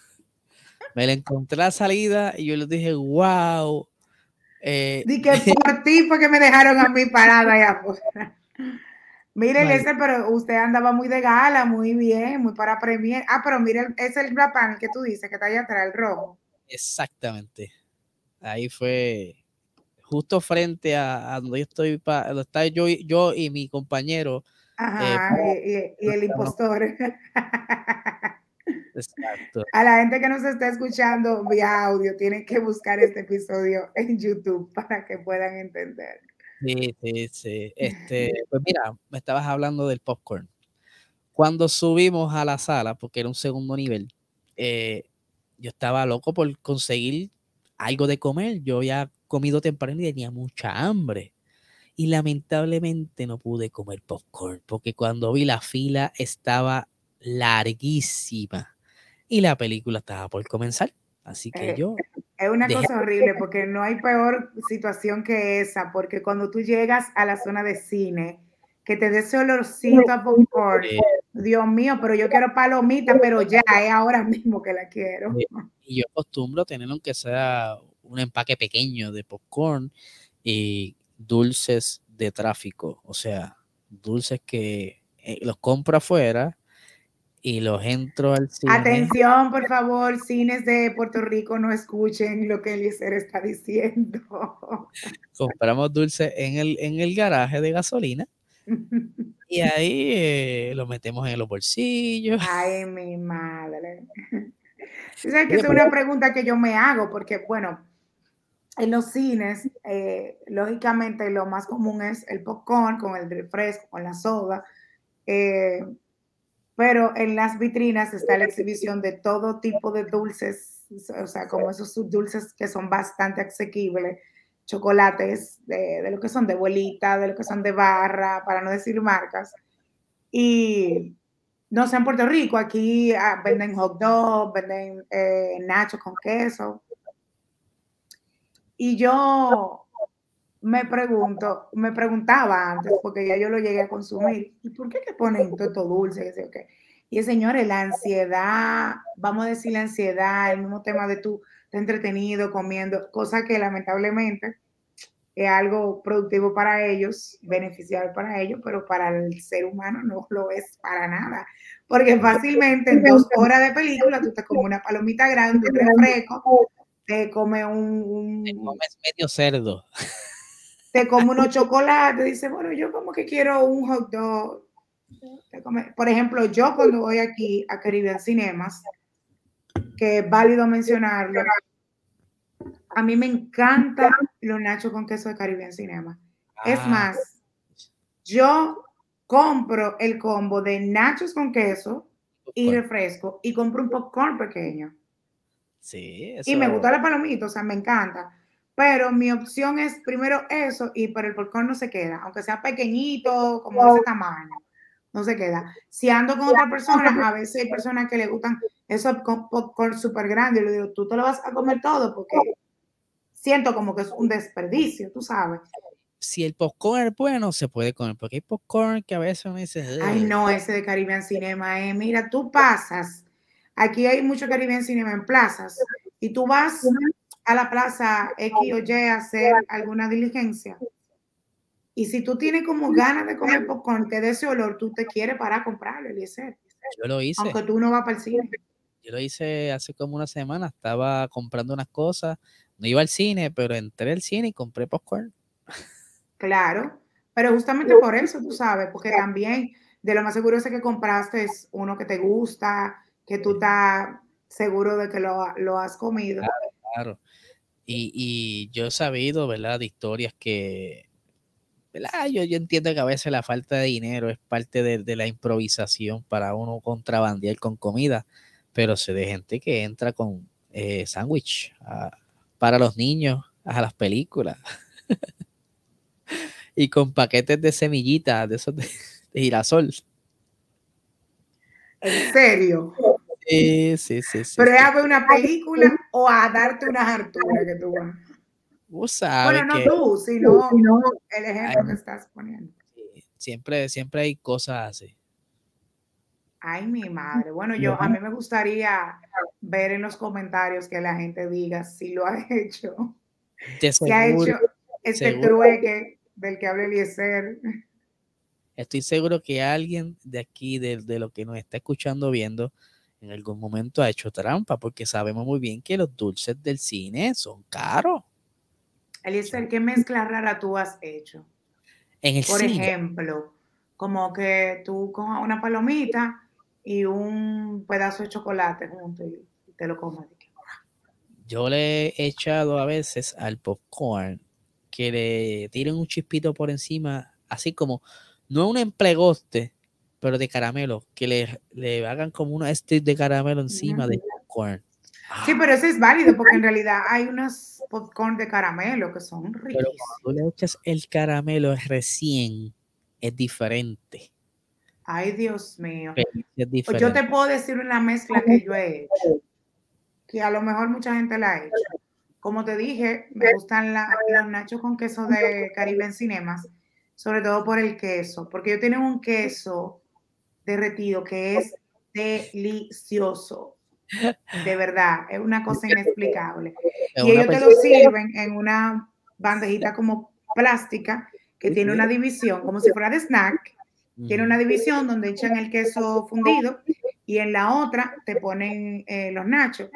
Me la encontré a la salida y yo le dije, wow. Eh, Di que por ti fue que me dejaron a mí parada allá afuera. Miren, ese, pero usted andaba muy de gala, muy bien, muy para premier. Ah, pero miren, es el Black que tú dices, que está allá atrás, el rojo. Exactamente. Ahí fue justo frente a, donde yo estoy, donde está yo, yo y mi compañero. Ajá, eh, y, el impostor. Exacto. A la gente que nos está escuchando vía audio, tienen que buscar este episodio en YouTube para que puedan entender. Sí, sí, sí. Este, pues mira, me estabas hablando del popcorn. Cuando subimos a la sala, porque era un segundo nivel, eh, yo estaba loco por conseguir algo de comer. Yo había comido temprano y tenía mucha hambre. Y lamentablemente no pude comer popcorn, porque cuando vi la fila estaba larguísima y la película estaba por comenzar. Así que eh, yo es una cosa horrible porque no hay peor situación que esa, porque cuando tú llegas a la zona de cine, que te dé ese olorcito a popcorn, Dios mío, pero yo quiero palomita, pero ya es ahora mismo que la quiero. Y yo acostumbro tener aunque sea un empaque pequeño de popcorn y dulces de tráfico, o sea, dulces que eh, los compro afuera y los entro al cine. Atención, por favor, cines de Puerto Rico, no escuchen lo que Eliezer está diciendo. Compramos dulce en el, en el garaje de gasolina y ahí eh, lo metemos en los bolsillos. Ay, mi madre. ¿Sabes que es una pregunta que yo me hago? Porque, bueno, en los cines, eh, lógicamente lo más común es el popcorn con el refresco, con la soda. Eh, pero en las vitrinas está la exhibición de todo tipo de dulces, o sea, como esos dulces que son bastante asequibles, chocolates de, lo que son de abuelita, de lo que son de barra, para no decir marcas. Y no sé, en Puerto Rico, aquí ah, venden hot dog, venden eh, nachos con queso. Y yo me pregunto, me preguntaba antes, porque ya yo lo llegué a consumir, ¿y por qué que ponen todo dulce? Y, y señores, la ansiedad, vamos a decir la ansiedad, el mismo tema de tú te entretenido comiendo, cosa que lamentablemente es algo productivo para ellos, beneficial para ellos, pero para el ser humano no lo es para nada. Porque fácilmente en dos horas de película tú te comes una palomita grande, un refresco, te comes un... Te comes medio cerdo te come unos chocolates, dice, bueno, yo como que quiero un hot dog. Por ejemplo, yo cuando voy aquí a Caribbean Cinemas, que es válido mencionarlo, a mí me encanta los nachos con queso de Caribbean Cinema. Es ah. más, yo compro el combo de nachos con queso y refresco y compro un popcorn pequeño. Sí, Y me gusta la palomita, o sea, me encanta. Pero mi opción es primero eso y por el popcorn no se queda, aunque sea pequeñito, como de ese tamaño, no se queda. Si ando con otra persona, a veces hay personas que le gustan esos popcorn súper grandes, y le digo, tú te lo vas a comer todo porque siento como que es un desperdicio, tú sabes. Si el popcorn es bueno, se puede comer, porque hay popcorn que a veces uno dice... Ay, no, ese de Caribbean Cinema, eh. mira, tú pasas, aquí hay mucho Caribbean Cinema en plazas, y tú vas a la plaza X o Y a hacer alguna diligencia. Y si tú tienes como ganas de comer popcorn, te de ese olor, tú te quieres para a comprarlo, Eliezer. Yo lo hice. Aunque tú no vas para el cine. Yo lo hice hace como una semana, estaba comprando unas cosas, no iba al cine, pero entré al cine y compré popcorn. Claro, pero justamente por eso, tú sabes, porque también de lo más seguro es que compraste es uno que te gusta, que tú estás seguro de que lo, lo has comido. Claro, Y, yo he sabido, ¿verdad?, de historias que Yo, yo entiendo que a veces la falta de dinero es parte de, la improvisación para uno contrabandear con comida, pero sé de gente que entra con eh, sándwich para los niños a las películas y con paquetes de semillitas de esos de, girasol. ¿En serio? Sí, sí, sí. Pero es a ver una película o a darte unas harturas que tú vas. Bueno, no tú, sino, el ejemplo que estás poniendo. Siempre, siempre hay cosas así. Ay, mi madre. Bueno, yo a mí me gustaría ver en los comentarios que la gente diga si lo ha hecho. si ha hecho este trueque del que habla Eliezer. Estoy seguro que alguien de aquí, de, de lo que nos está escuchando, viendo, en algún momento ha hecho trampa, porque sabemos muy bien que los dulces del cine son caros. Eliezer, ¿qué mezcla rara tú has hecho? En el Por ejemplo, como que tú cojas una palomita y un pedazo de chocolate junto y te lo comas. Yo le he echado a veces al popcorn que le tiren un chispito por encima, así como, no un emplegoste, pero de caramelo, que le, le hagan como una stick de caramelo encima de popcorn. Sí, pero eso es válido porque en realidad hay unos popcorn de caramelo que son ricos. Pero cuando tú le echas el caramelo recién, es diferente. Ay, Dios mío. Pues yo te puedo decir una mezcla que yo he hecho, que a lo mejor mucha gente la ha hecho. Como te dije, me gustan los nachos con queso de Caribe en Cinemas, sobre todo por el queso, porque yo tengo un queso derretido que es delicioso. De verdad, es una cosa inexplicable. y ellos te lo sirven en una bandejita como plástica que tiene una división, como si fuera de snack. Tiene una división donde echan el queso fundido y en la otra te ponen eh, los nachos.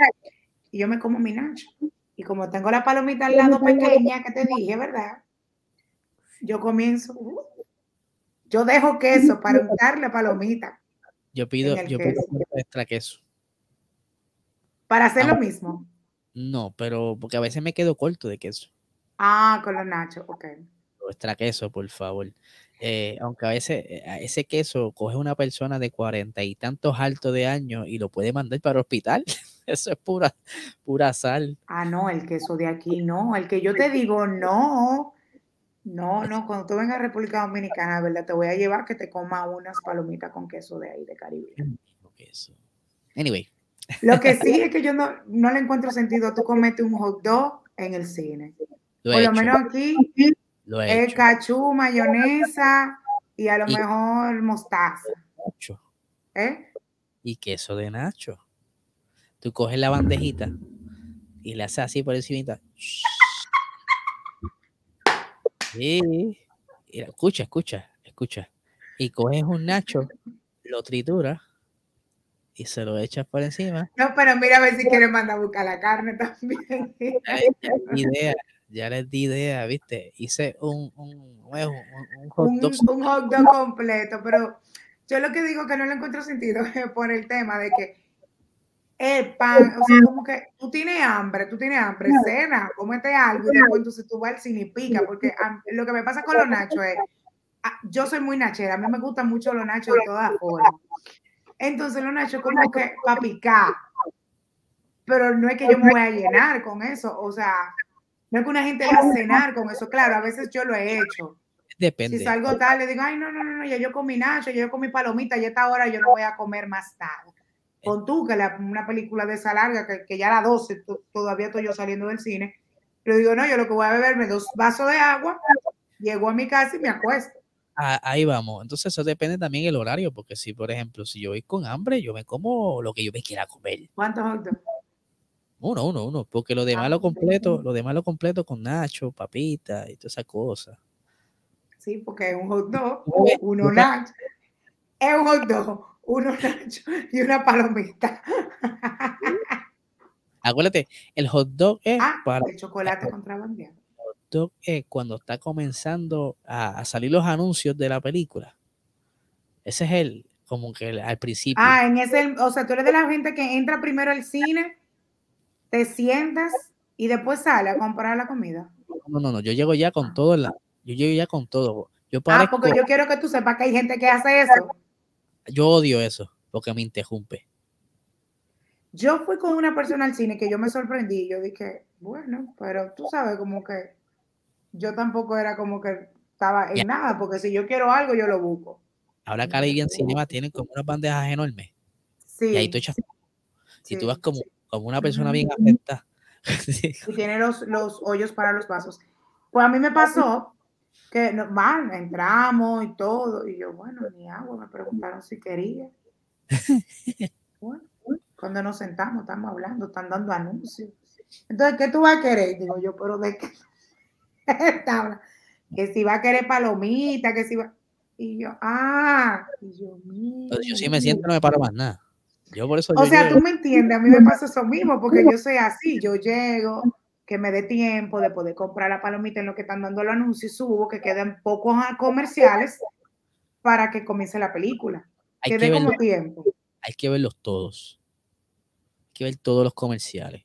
Y yo me como mi nacho. Y como tengo la palomita al lado pequeña que te dije, ¿verdad? Yo comienzo, uh, yo dejo queso para untar la palomita. Yo pido, yo pido extra queso. ¿Para hacer lo mismo? No, pero porque a veces me quedo corto de queso. Ah, con los nachos, ok. Extra queso, por favor. Eh, aunque a veces eh, ese queso coge una persona de cuarenta y tantos altos de años y lo puede mandar para el hospital. Eso es pura, pura sal. Ah, no, el queso de aquí no. El que yo te digo, no. No, no, cuando tú vengas a República Dominicana, ¿verdad? Te voy a llevar que te coma unas palomitas con queso de ahí, de Caribe. Anyway, lo que sí es que yo no, no le encuentro sentido tú comete un hot dog en el cine. Por lo menos aquí lo es cachú, mayonesa y a lo mejor mostaza. ¿Eh? Y queso de nacho. Tú coges la bandejita y le haces así por encima. Sí. escucha, escucha, escucha. Y coges un nacho, lo trituras y se lo echas por encima. No, pero mira a ver si quieres mandar a buscar la carne también. idea, ya les di idea, ¿viste? Hice un, un, un, hot dog. Un, hot dog completo, pero yo lo que digo que no le encuentro sentido es por el tema de que el pan, o sea, como que tú tienes hambre, tú tienes hambre, cena, cómete algo y después entonces tú vas al cine y pica, porque lo que me pasa con los nachos es, ah, yo soy muy nachera, a mí me gustan mucho los nachos de todas formas. Entonces lo Nacho como que para picar. Pero no es que yo me voy a llenar con eso. O sea, no es que una gente va a cenar con eso. Claro, a veces yo lo he hecho. Depende. Si salgo tarde, digo, ay, no, no, no, ya yo comí Nacho, ya yo comí palomita, ya esta hora yo no voy a comer más tarde. Con tú, que la, una película de esa larga, que, que ya a las 12 todavía estoy yo saliendo del cine, pero digo, no, yo lo que voy a beberme dos vasos de agua, llego a mi casa y me acuesto ahí vamos. Entonces eso depende también del horario, porque si, por ejemplo, si yo voy con hambre, yo me como lo que yo me quiera comer. ¿Cuántos hot dogs? Uno, uno, uno, porque lo demás ah, lo completo, lo demás lo completo con nacho, papita y toda esa cosa. Sí, porque es un hot dog, uno nacho, es un hot dog, uno y una palomita. Acuérdate, el hot dog es ah, para el chocolate contrabandeado es cuando está comenzando a, salir los anuncios de la película. Ese es el, como que al principio. Ah, en ese, o sea, tú eres de la gente que entra primero al cine, te sientas y después sale a comprar la comida. No, no, no, yo llego ya con todo el, Yo llego ya con todo. Yo Ah, porque yo quiero que tú sepas que hay gente que hace eso. Yo odio eso, porque me interrumpe. Yo fui con una persona al cine que yo me sorprendí. Yo dije, bueno, pero tú sabes, como que yo tampoco era como que estaba en Ya. nada, porque si yo quiero algo, yo lo busco. Ahora Caribbean Cinema tienen como unas bandejas enormes. Sí. Y ahí tú echas. Y tú sí, vas como, sí. como una persona bien afectada. Y tiene los, los hoyos para los vasos. Pues a mí me pasó que normal, entramos y todo. Y yo, bueno, ni agua. Me preguntaron si quería. Bueno, cuando nos sentamos, estamos hablando, están dando anuncios. Entonces, ¿qué tú vas a querer? Digo yo, pero ¿de qué? Que si va a querer palomita, que si va. Y yo, ah, y yo, Entonces, yo sí me mira. siento, no me paro más nada. Yo por eso O yo sea, llego. tú me entiendes, a mí me pasa eso mismo, porque yo soy así, yo llego, que me dé tiempo de poder comprar la palomita en lo que están dando el anuncio y subo, que queden pocos comerciales para que comience la película. hay, Que que verlo- como tiempo. hay que verlos todos. Hay que ver todos los comerciales.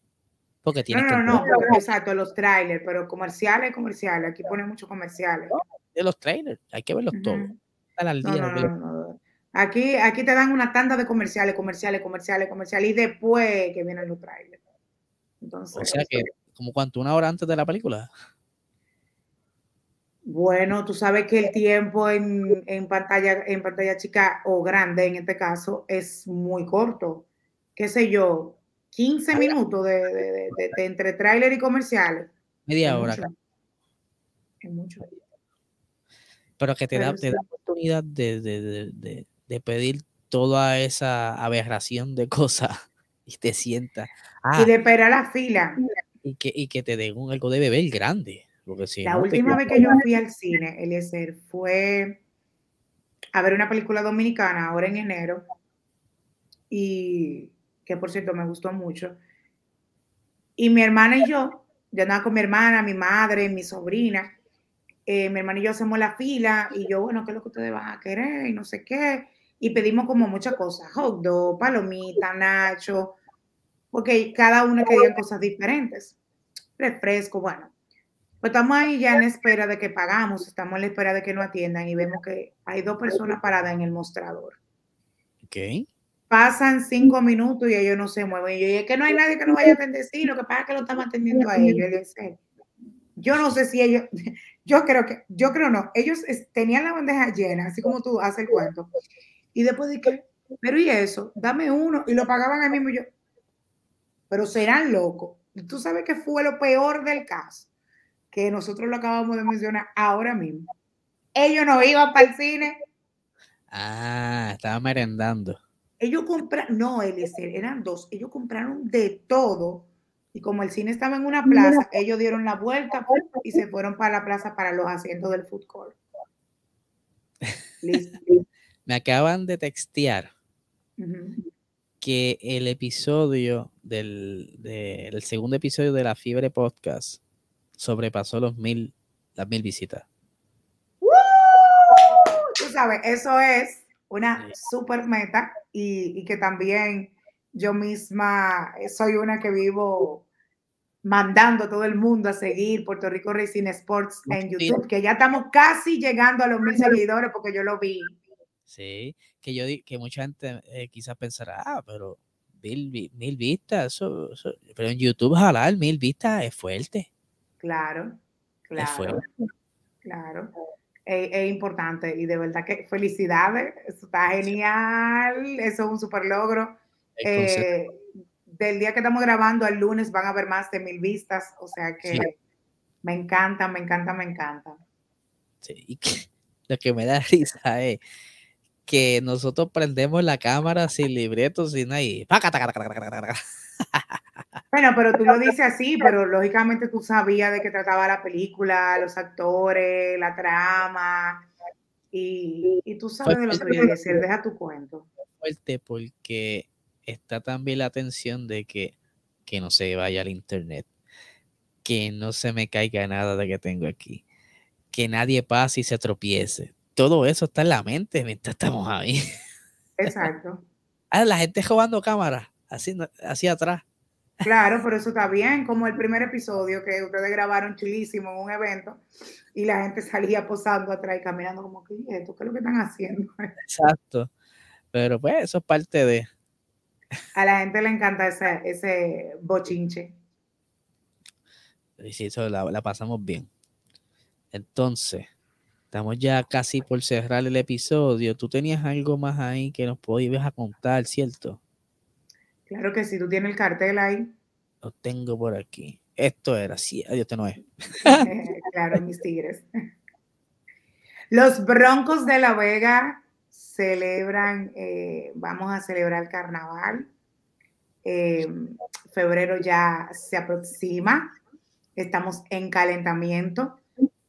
Porque No, tienes no, que no, no, porque, exacto, los trailers, pero comerciales, comerciales, aquí ponen muchos comerciales. de los trailers. Hay que verlos todos. Ujú. Estar al No, día. no, no, no, no. Aquí, aquí te dan una tanda de comerciales, comerciales, comerciales, comerciales, y después que vienen los trailers. Entonces, O sea que, como cuánto, una hora antes de la película. Bueno, tú sabes que el tiempo en, en pantalla, en pantalla chica o grande, en este caso, es muy corto. ¿Qué sé yo? 15 minutos de, de- de- de- de entre tráiler y comerciales. Media Es hora. mucho. Es mucho. Pero que te da, te da oportunidad de, pedir toda esa aberración de cosas y te sientas. Ah, Y de esperar la fila. Y que, y que te den un algo de beber grande. Porque si La no, última vez que yo fui al cine, Eliezer, fue a ver una película dominicana ahora en enero. Y que por cierto me gustó mucho. Y mi hermana y yo, yo andaba con mi hermana, mi madre, mi sobrina. eh, mi hermana y yo hacemos la fila y yo, bueno, ¿qué es lo que ustedes van a querer? Y no sé qué. Y pedimos como muchas cosas, hot dog, palomita, nacho, porque cada una querían cosas diferentes. Refresco, bueno. Pues estamos ahí ya en espera de que pagamos, estamos en la espera de que nos atiendan y vemos que hay dos personas paradas en el mostrador. Ok. Pasan cinco minutos y ellos no se mueven. Y yo, "Y es que no hay nadie que nos vaya a atender, sí, lo que pasa es que lo estamos atendiendo a ellos. Yo, sé, yo no sé si ellos, yo creo que, yo creo no, ellos tenían la bandeja llena, así como tú haces el cuento. Y después dije, pero ¿y eso? Dame uno. Y lo pagaban a mí mismo y yo, pero serán locos. Y tú sabes que fue lo peor del caso, que nosotros lo acabamos de mencionar ahora mismo. Ellos no iban para el cine, Ah, estaba merendando. ellos compraron, no, Eliezer, eran dos, ellos compraron de todo. Y como el cine estaba en una plaza, ellos dieron la vuelta y se fueron para la plaza para los asientos del food court. Listo. Me acaban de textear. Que el episodio del, de- el segundo episodio de la Fiebre Podcast sobrepasó los mil, las mil visitas. ¡Woo! Tú sabes, eso es una super meta y, y que también yo misma soy una que vivo mandando a todo el mundo a seguir Puerto Rico Racing Sports en. YouTube, que ya estamos casi llegando a los mil seguidores porque yo lo vi. Sí, que yo di- que mucha gente eh, quizás pensará, ah, pero mil, mil vistas, eso, eso- pero en YouTube jalar mil vistas es fuerte. Claro, Es claro, fuerte. claro. Es, es importante y de verdad que felicidades, eso está genial, eso es un super logro. Eh, del día que estamos grabando al lunes van a haber más de mil vistas, o sea que Sí. me encanta, me encanta, me encanta. Sí, y que- lo que me da risa es que nosotros prendemos la cámara sin libreto, sin ahí. Bueno, pero tú lo dices así, pero lógicamente tú sabías de qué trataba la película, los actores, la trama, y, y tú sabes de lo que voy a decir, deja tu cuento. fuerte porque está también la atención de que, que no se vaya al internet, que no se me caiga nada de que tengo aquí, que nadie pase y se tropiece. Todo eso está en la mente mientras estamos ahí. Exacto. Ah, la gente robando cámaras, así, así atrás. Claro, pero eso está bien, como el primer episodio que ustedes grabaron chulísimo en un evento y la gente salía posando atrás y caminando como que, ¿esto qué es lo que están haciendo? Exacto. Pero pues eso es parte de... A la gente le encanta ese, ese bochinche. Y sí, eso la, la pasamos bien. Entonces, estamos ya casi por cerrar el episodio. Tú tenías algo más ahí que nos podías contar, ¿cierto? Claro que sí, tú tienes el cartel ahí. Lo tengo por aquí. Esto era, sí, adiós, este no es. claro, mis tigres. Los Broncos de la Vega celebran, eh, vamos a celebrar carnaval. Eh, febrero ya se aproxima, estamos en calentamiento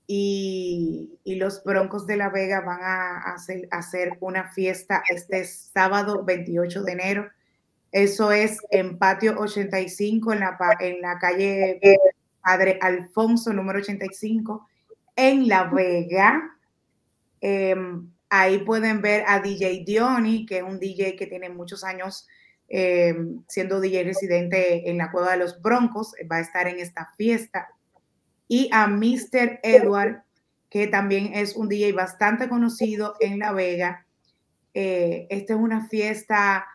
y, los Broncos de la Vega van a hacer, una fiesta este sábado 28 de enero eso es en Patio 85, en la, en la calle Padre Alfonso, número 85, en La Vega. Em, ahí pueden ver a DJ Diony, que es un DJ que tiene muchos años em, siendo DJ residente en la Cueva de los Broncos, va a estar en esta fiesta. Y a Mr. Edward, que también es un DJ bastante conocido en La Vega. Eh, esta es una fiesta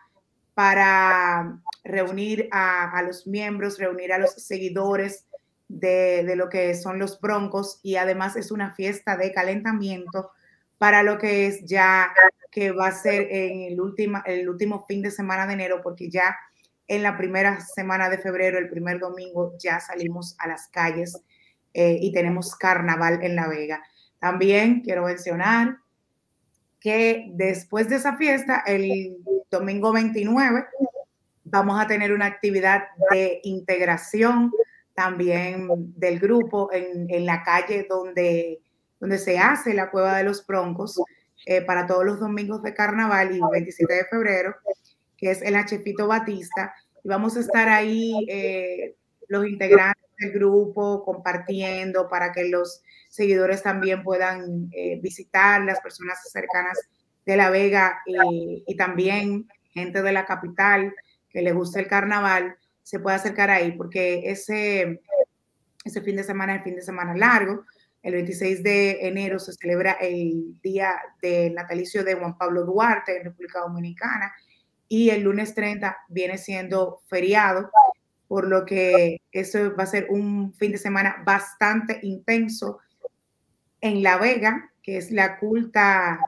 para reunir a, los miembros, reunir a los seguidores de, lo que son los broncos y además es una fiesta de calentamiento para lo que es ya que va a ser en el, último, el último fin de semana de enero, porque ya en la primera semana de febrero, el primer domingo, ya salimos a las calles eh, y tenemos carnaval en La Vega. También quiero mencionar que después de esa fiesta, el domingo 29, vamos a tener una actividad de integración también del grupo en, la calle donde, donde se hace la Cueva de los Broncos eh, para todos los domingos de carnaval y 27 de febrero, que es el Chefito Batista. Y vamos a estar ahí eh, los integrantes del grupo compartiendo para que los seguidores también puedan eh, visitar las personas cercanas de La Vega y, también gente de la capital que le gusta el carnaval se puede acercar ahí porque ese, ese fin de semana es el fin de semana largo. El 26 de enero se celebra el día del natalicio de Juan Pablo Duarte en República Dominicana y el lunes 30 viene siendo feriado, por lo que eso va a ser un fin de semana bastante intenso en La Vega, que es la culta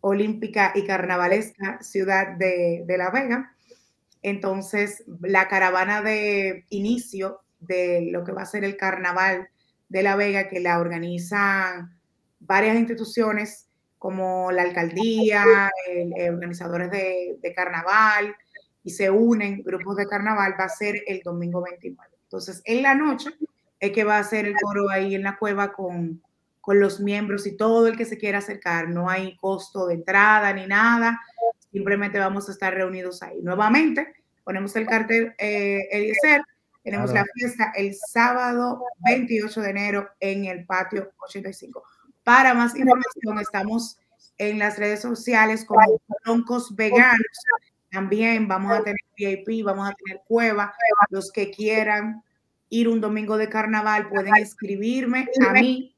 olímpica y carnavalesca ciudad de, La Vega. Entonces, la caravana de inicio de lo que va a ser el carnaval de La Vega, que la organizan varias instituciones como la alcaldía, organizadores de, de, carnaval, y se unen grupos de carnaval, va a ser el domingo 29. Entonces, en la noche es que va a ser el coro ahí en la cueva con, con los miembros y todo el que se quiera acercar. No hay costo de entrada ni nada, simplemente vamos a estar reunidos ahí. Nuevamente, ponemos el cartel eh, Eliezer, tenemos la fiesta el sábado 28 de enero en el patio 85. Para más información, estamos en las redes sociales como Broncos Veganos. También vamos a tener VIP, vamos a tener cueva. Los que quieran ir un domingo de carnaval pueden escribirme a mí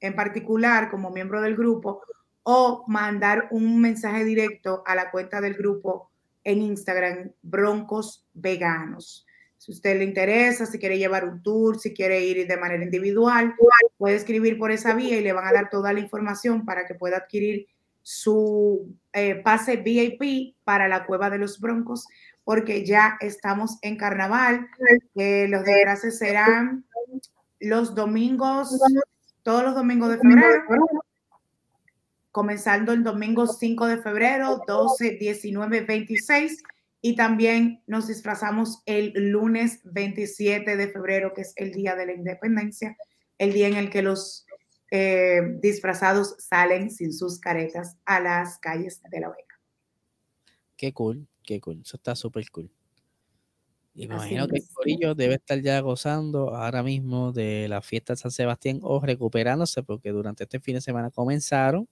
en particular como miembro del grupo o mandar un mensaje directo a la cuenta del grupo en Instagram, Broncos Veganos. Si usted le interesa, si quiere llevar un tour, si quiere ir de manera individual, puede escribir por esa vía y le van a dar toda la información para que pueda adquirir su eh, pase VIP para la Cueva de los Broncos, porque ya estamos en carnaval. Eh, los desgracias serán los domingos todos los domingos de febrero, comenzando el domingo 5 de febrero, 12, 19, 26 y también nos disfrazamos el lunes 27 de febrero, que es el día de la independencia, el día en el que los eh, disfrazados salen sin sus caretas a las calles de La Vega. Qué cool, qué cool, eso está súper cool. Y me imagino que el Corillo debe estar ya gozando ahora mismo de la fiesta de San Sebastián o recuperándose porque durante este fin de semana comenzaron,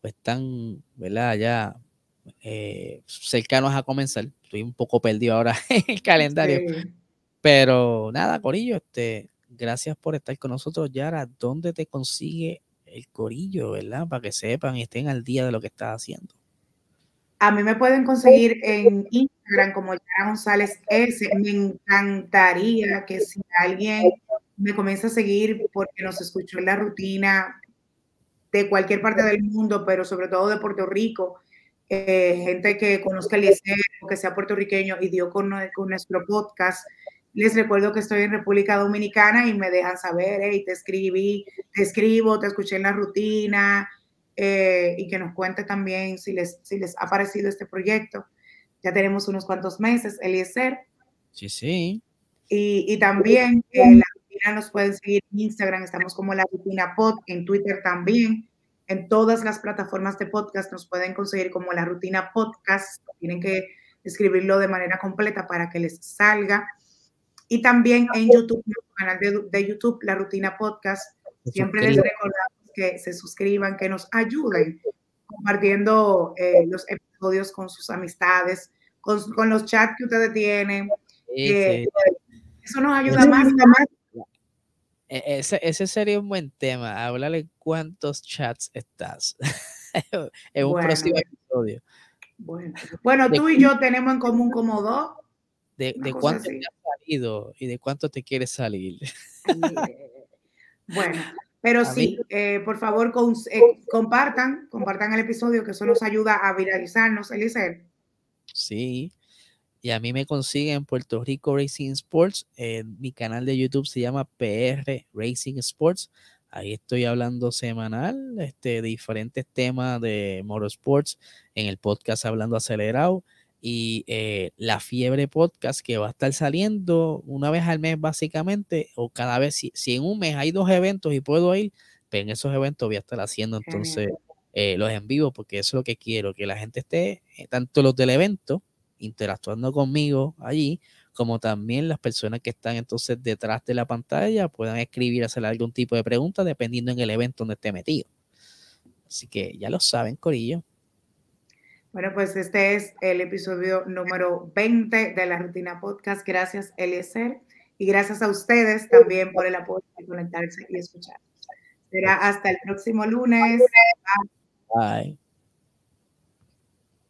pues están, ¿verdad? Ya eh, cercanos a comenzar. Estoy un poco perdido ahora en el calendario. Pero nada, Corillo, este, gracias por estar con nosotros, Yara. ¿Dónde te consigue el Corillo, verdad? Para que sepan y estén al día de lo que estás haciendo. A mí me pueden conseguir en Instagram como Yara González S. Me encantaría que si alguien me comienza a seguir porque nos escuchó en la rutina de cualquier parte del mundo, pero sobre todo de Puerto Rico, eh, gente que conozca el o que sea puertorriqueño y dio con, nuestro podcast. Les recuerdo que estoy en República Dominicana y me dejan saber, hey, te escribí, te escribo, te escuché en la rutina eh, y que nos cuente también si les, si les ha parecido este proyecto. Ya tenemos unos cuantos meses, Eliezer. Sí, sí. Y, y también eh, la rutina nos pueden seguir en Instagram, estamos como la rutina pod, en Twitter también en todas las plataformas de podcast nos pueden conseguir como la rutina podcast. Tienen que escribirlo de manera completa para que les salga. Y también en YouTube, en el canal de, YouTube, la rutina podcast. Siempre les recordamos que se suscriban, que nos ayuden compartiendo eh, los episodios con sus amistades, con, los chats que ustedes tienen. Eso nos ayuda más, más e-, ese, ese sería un buen tema. Háblale cuántos chats estás en un próximo episodio. Bueno, bueno tú y yo tenemos en común como dos. De, de cuánto te has salido y de cuánto te quieres salir. bueno, pero sí, eh, por favor, eh, compartan, compartan el episodio, que eso nos ayuda a viralizarnos, Eliezer. Sí, y a mí me consiguen Puerto Rico Racing Sports. mi canal de YouTube se llama PR Racing Sports. Ahí estoy hablando semanal este, de diferentes temas de motorsports en el podcast Hablando Acelerado y eh, la Fiebre Podcast que va a estar saliendo una vez al mes básicamente o cada vez, si, en un mes hay dos eventos y puedo ir, pues en esos eventos voy a estar haciendo entonces eh, los en vivo porque eso es lo que quiero, que la gente esté, eh, tanto los del evento interactuando conmigo allí, como también las personas que están entonces detrás de la pantalla puedan escribir, hacer algún tipo de pregunta dependiendo en el evento donde esté metido. Así que ya lo saben, Corillo. Bueno, pues este es el episodio número 20 de la Rutina Podcast. Gracias, Eliezer. Y gracias a ustedes también por el apoyo de conectarse y escuchar. Será hasta el próximo lunes. Bye.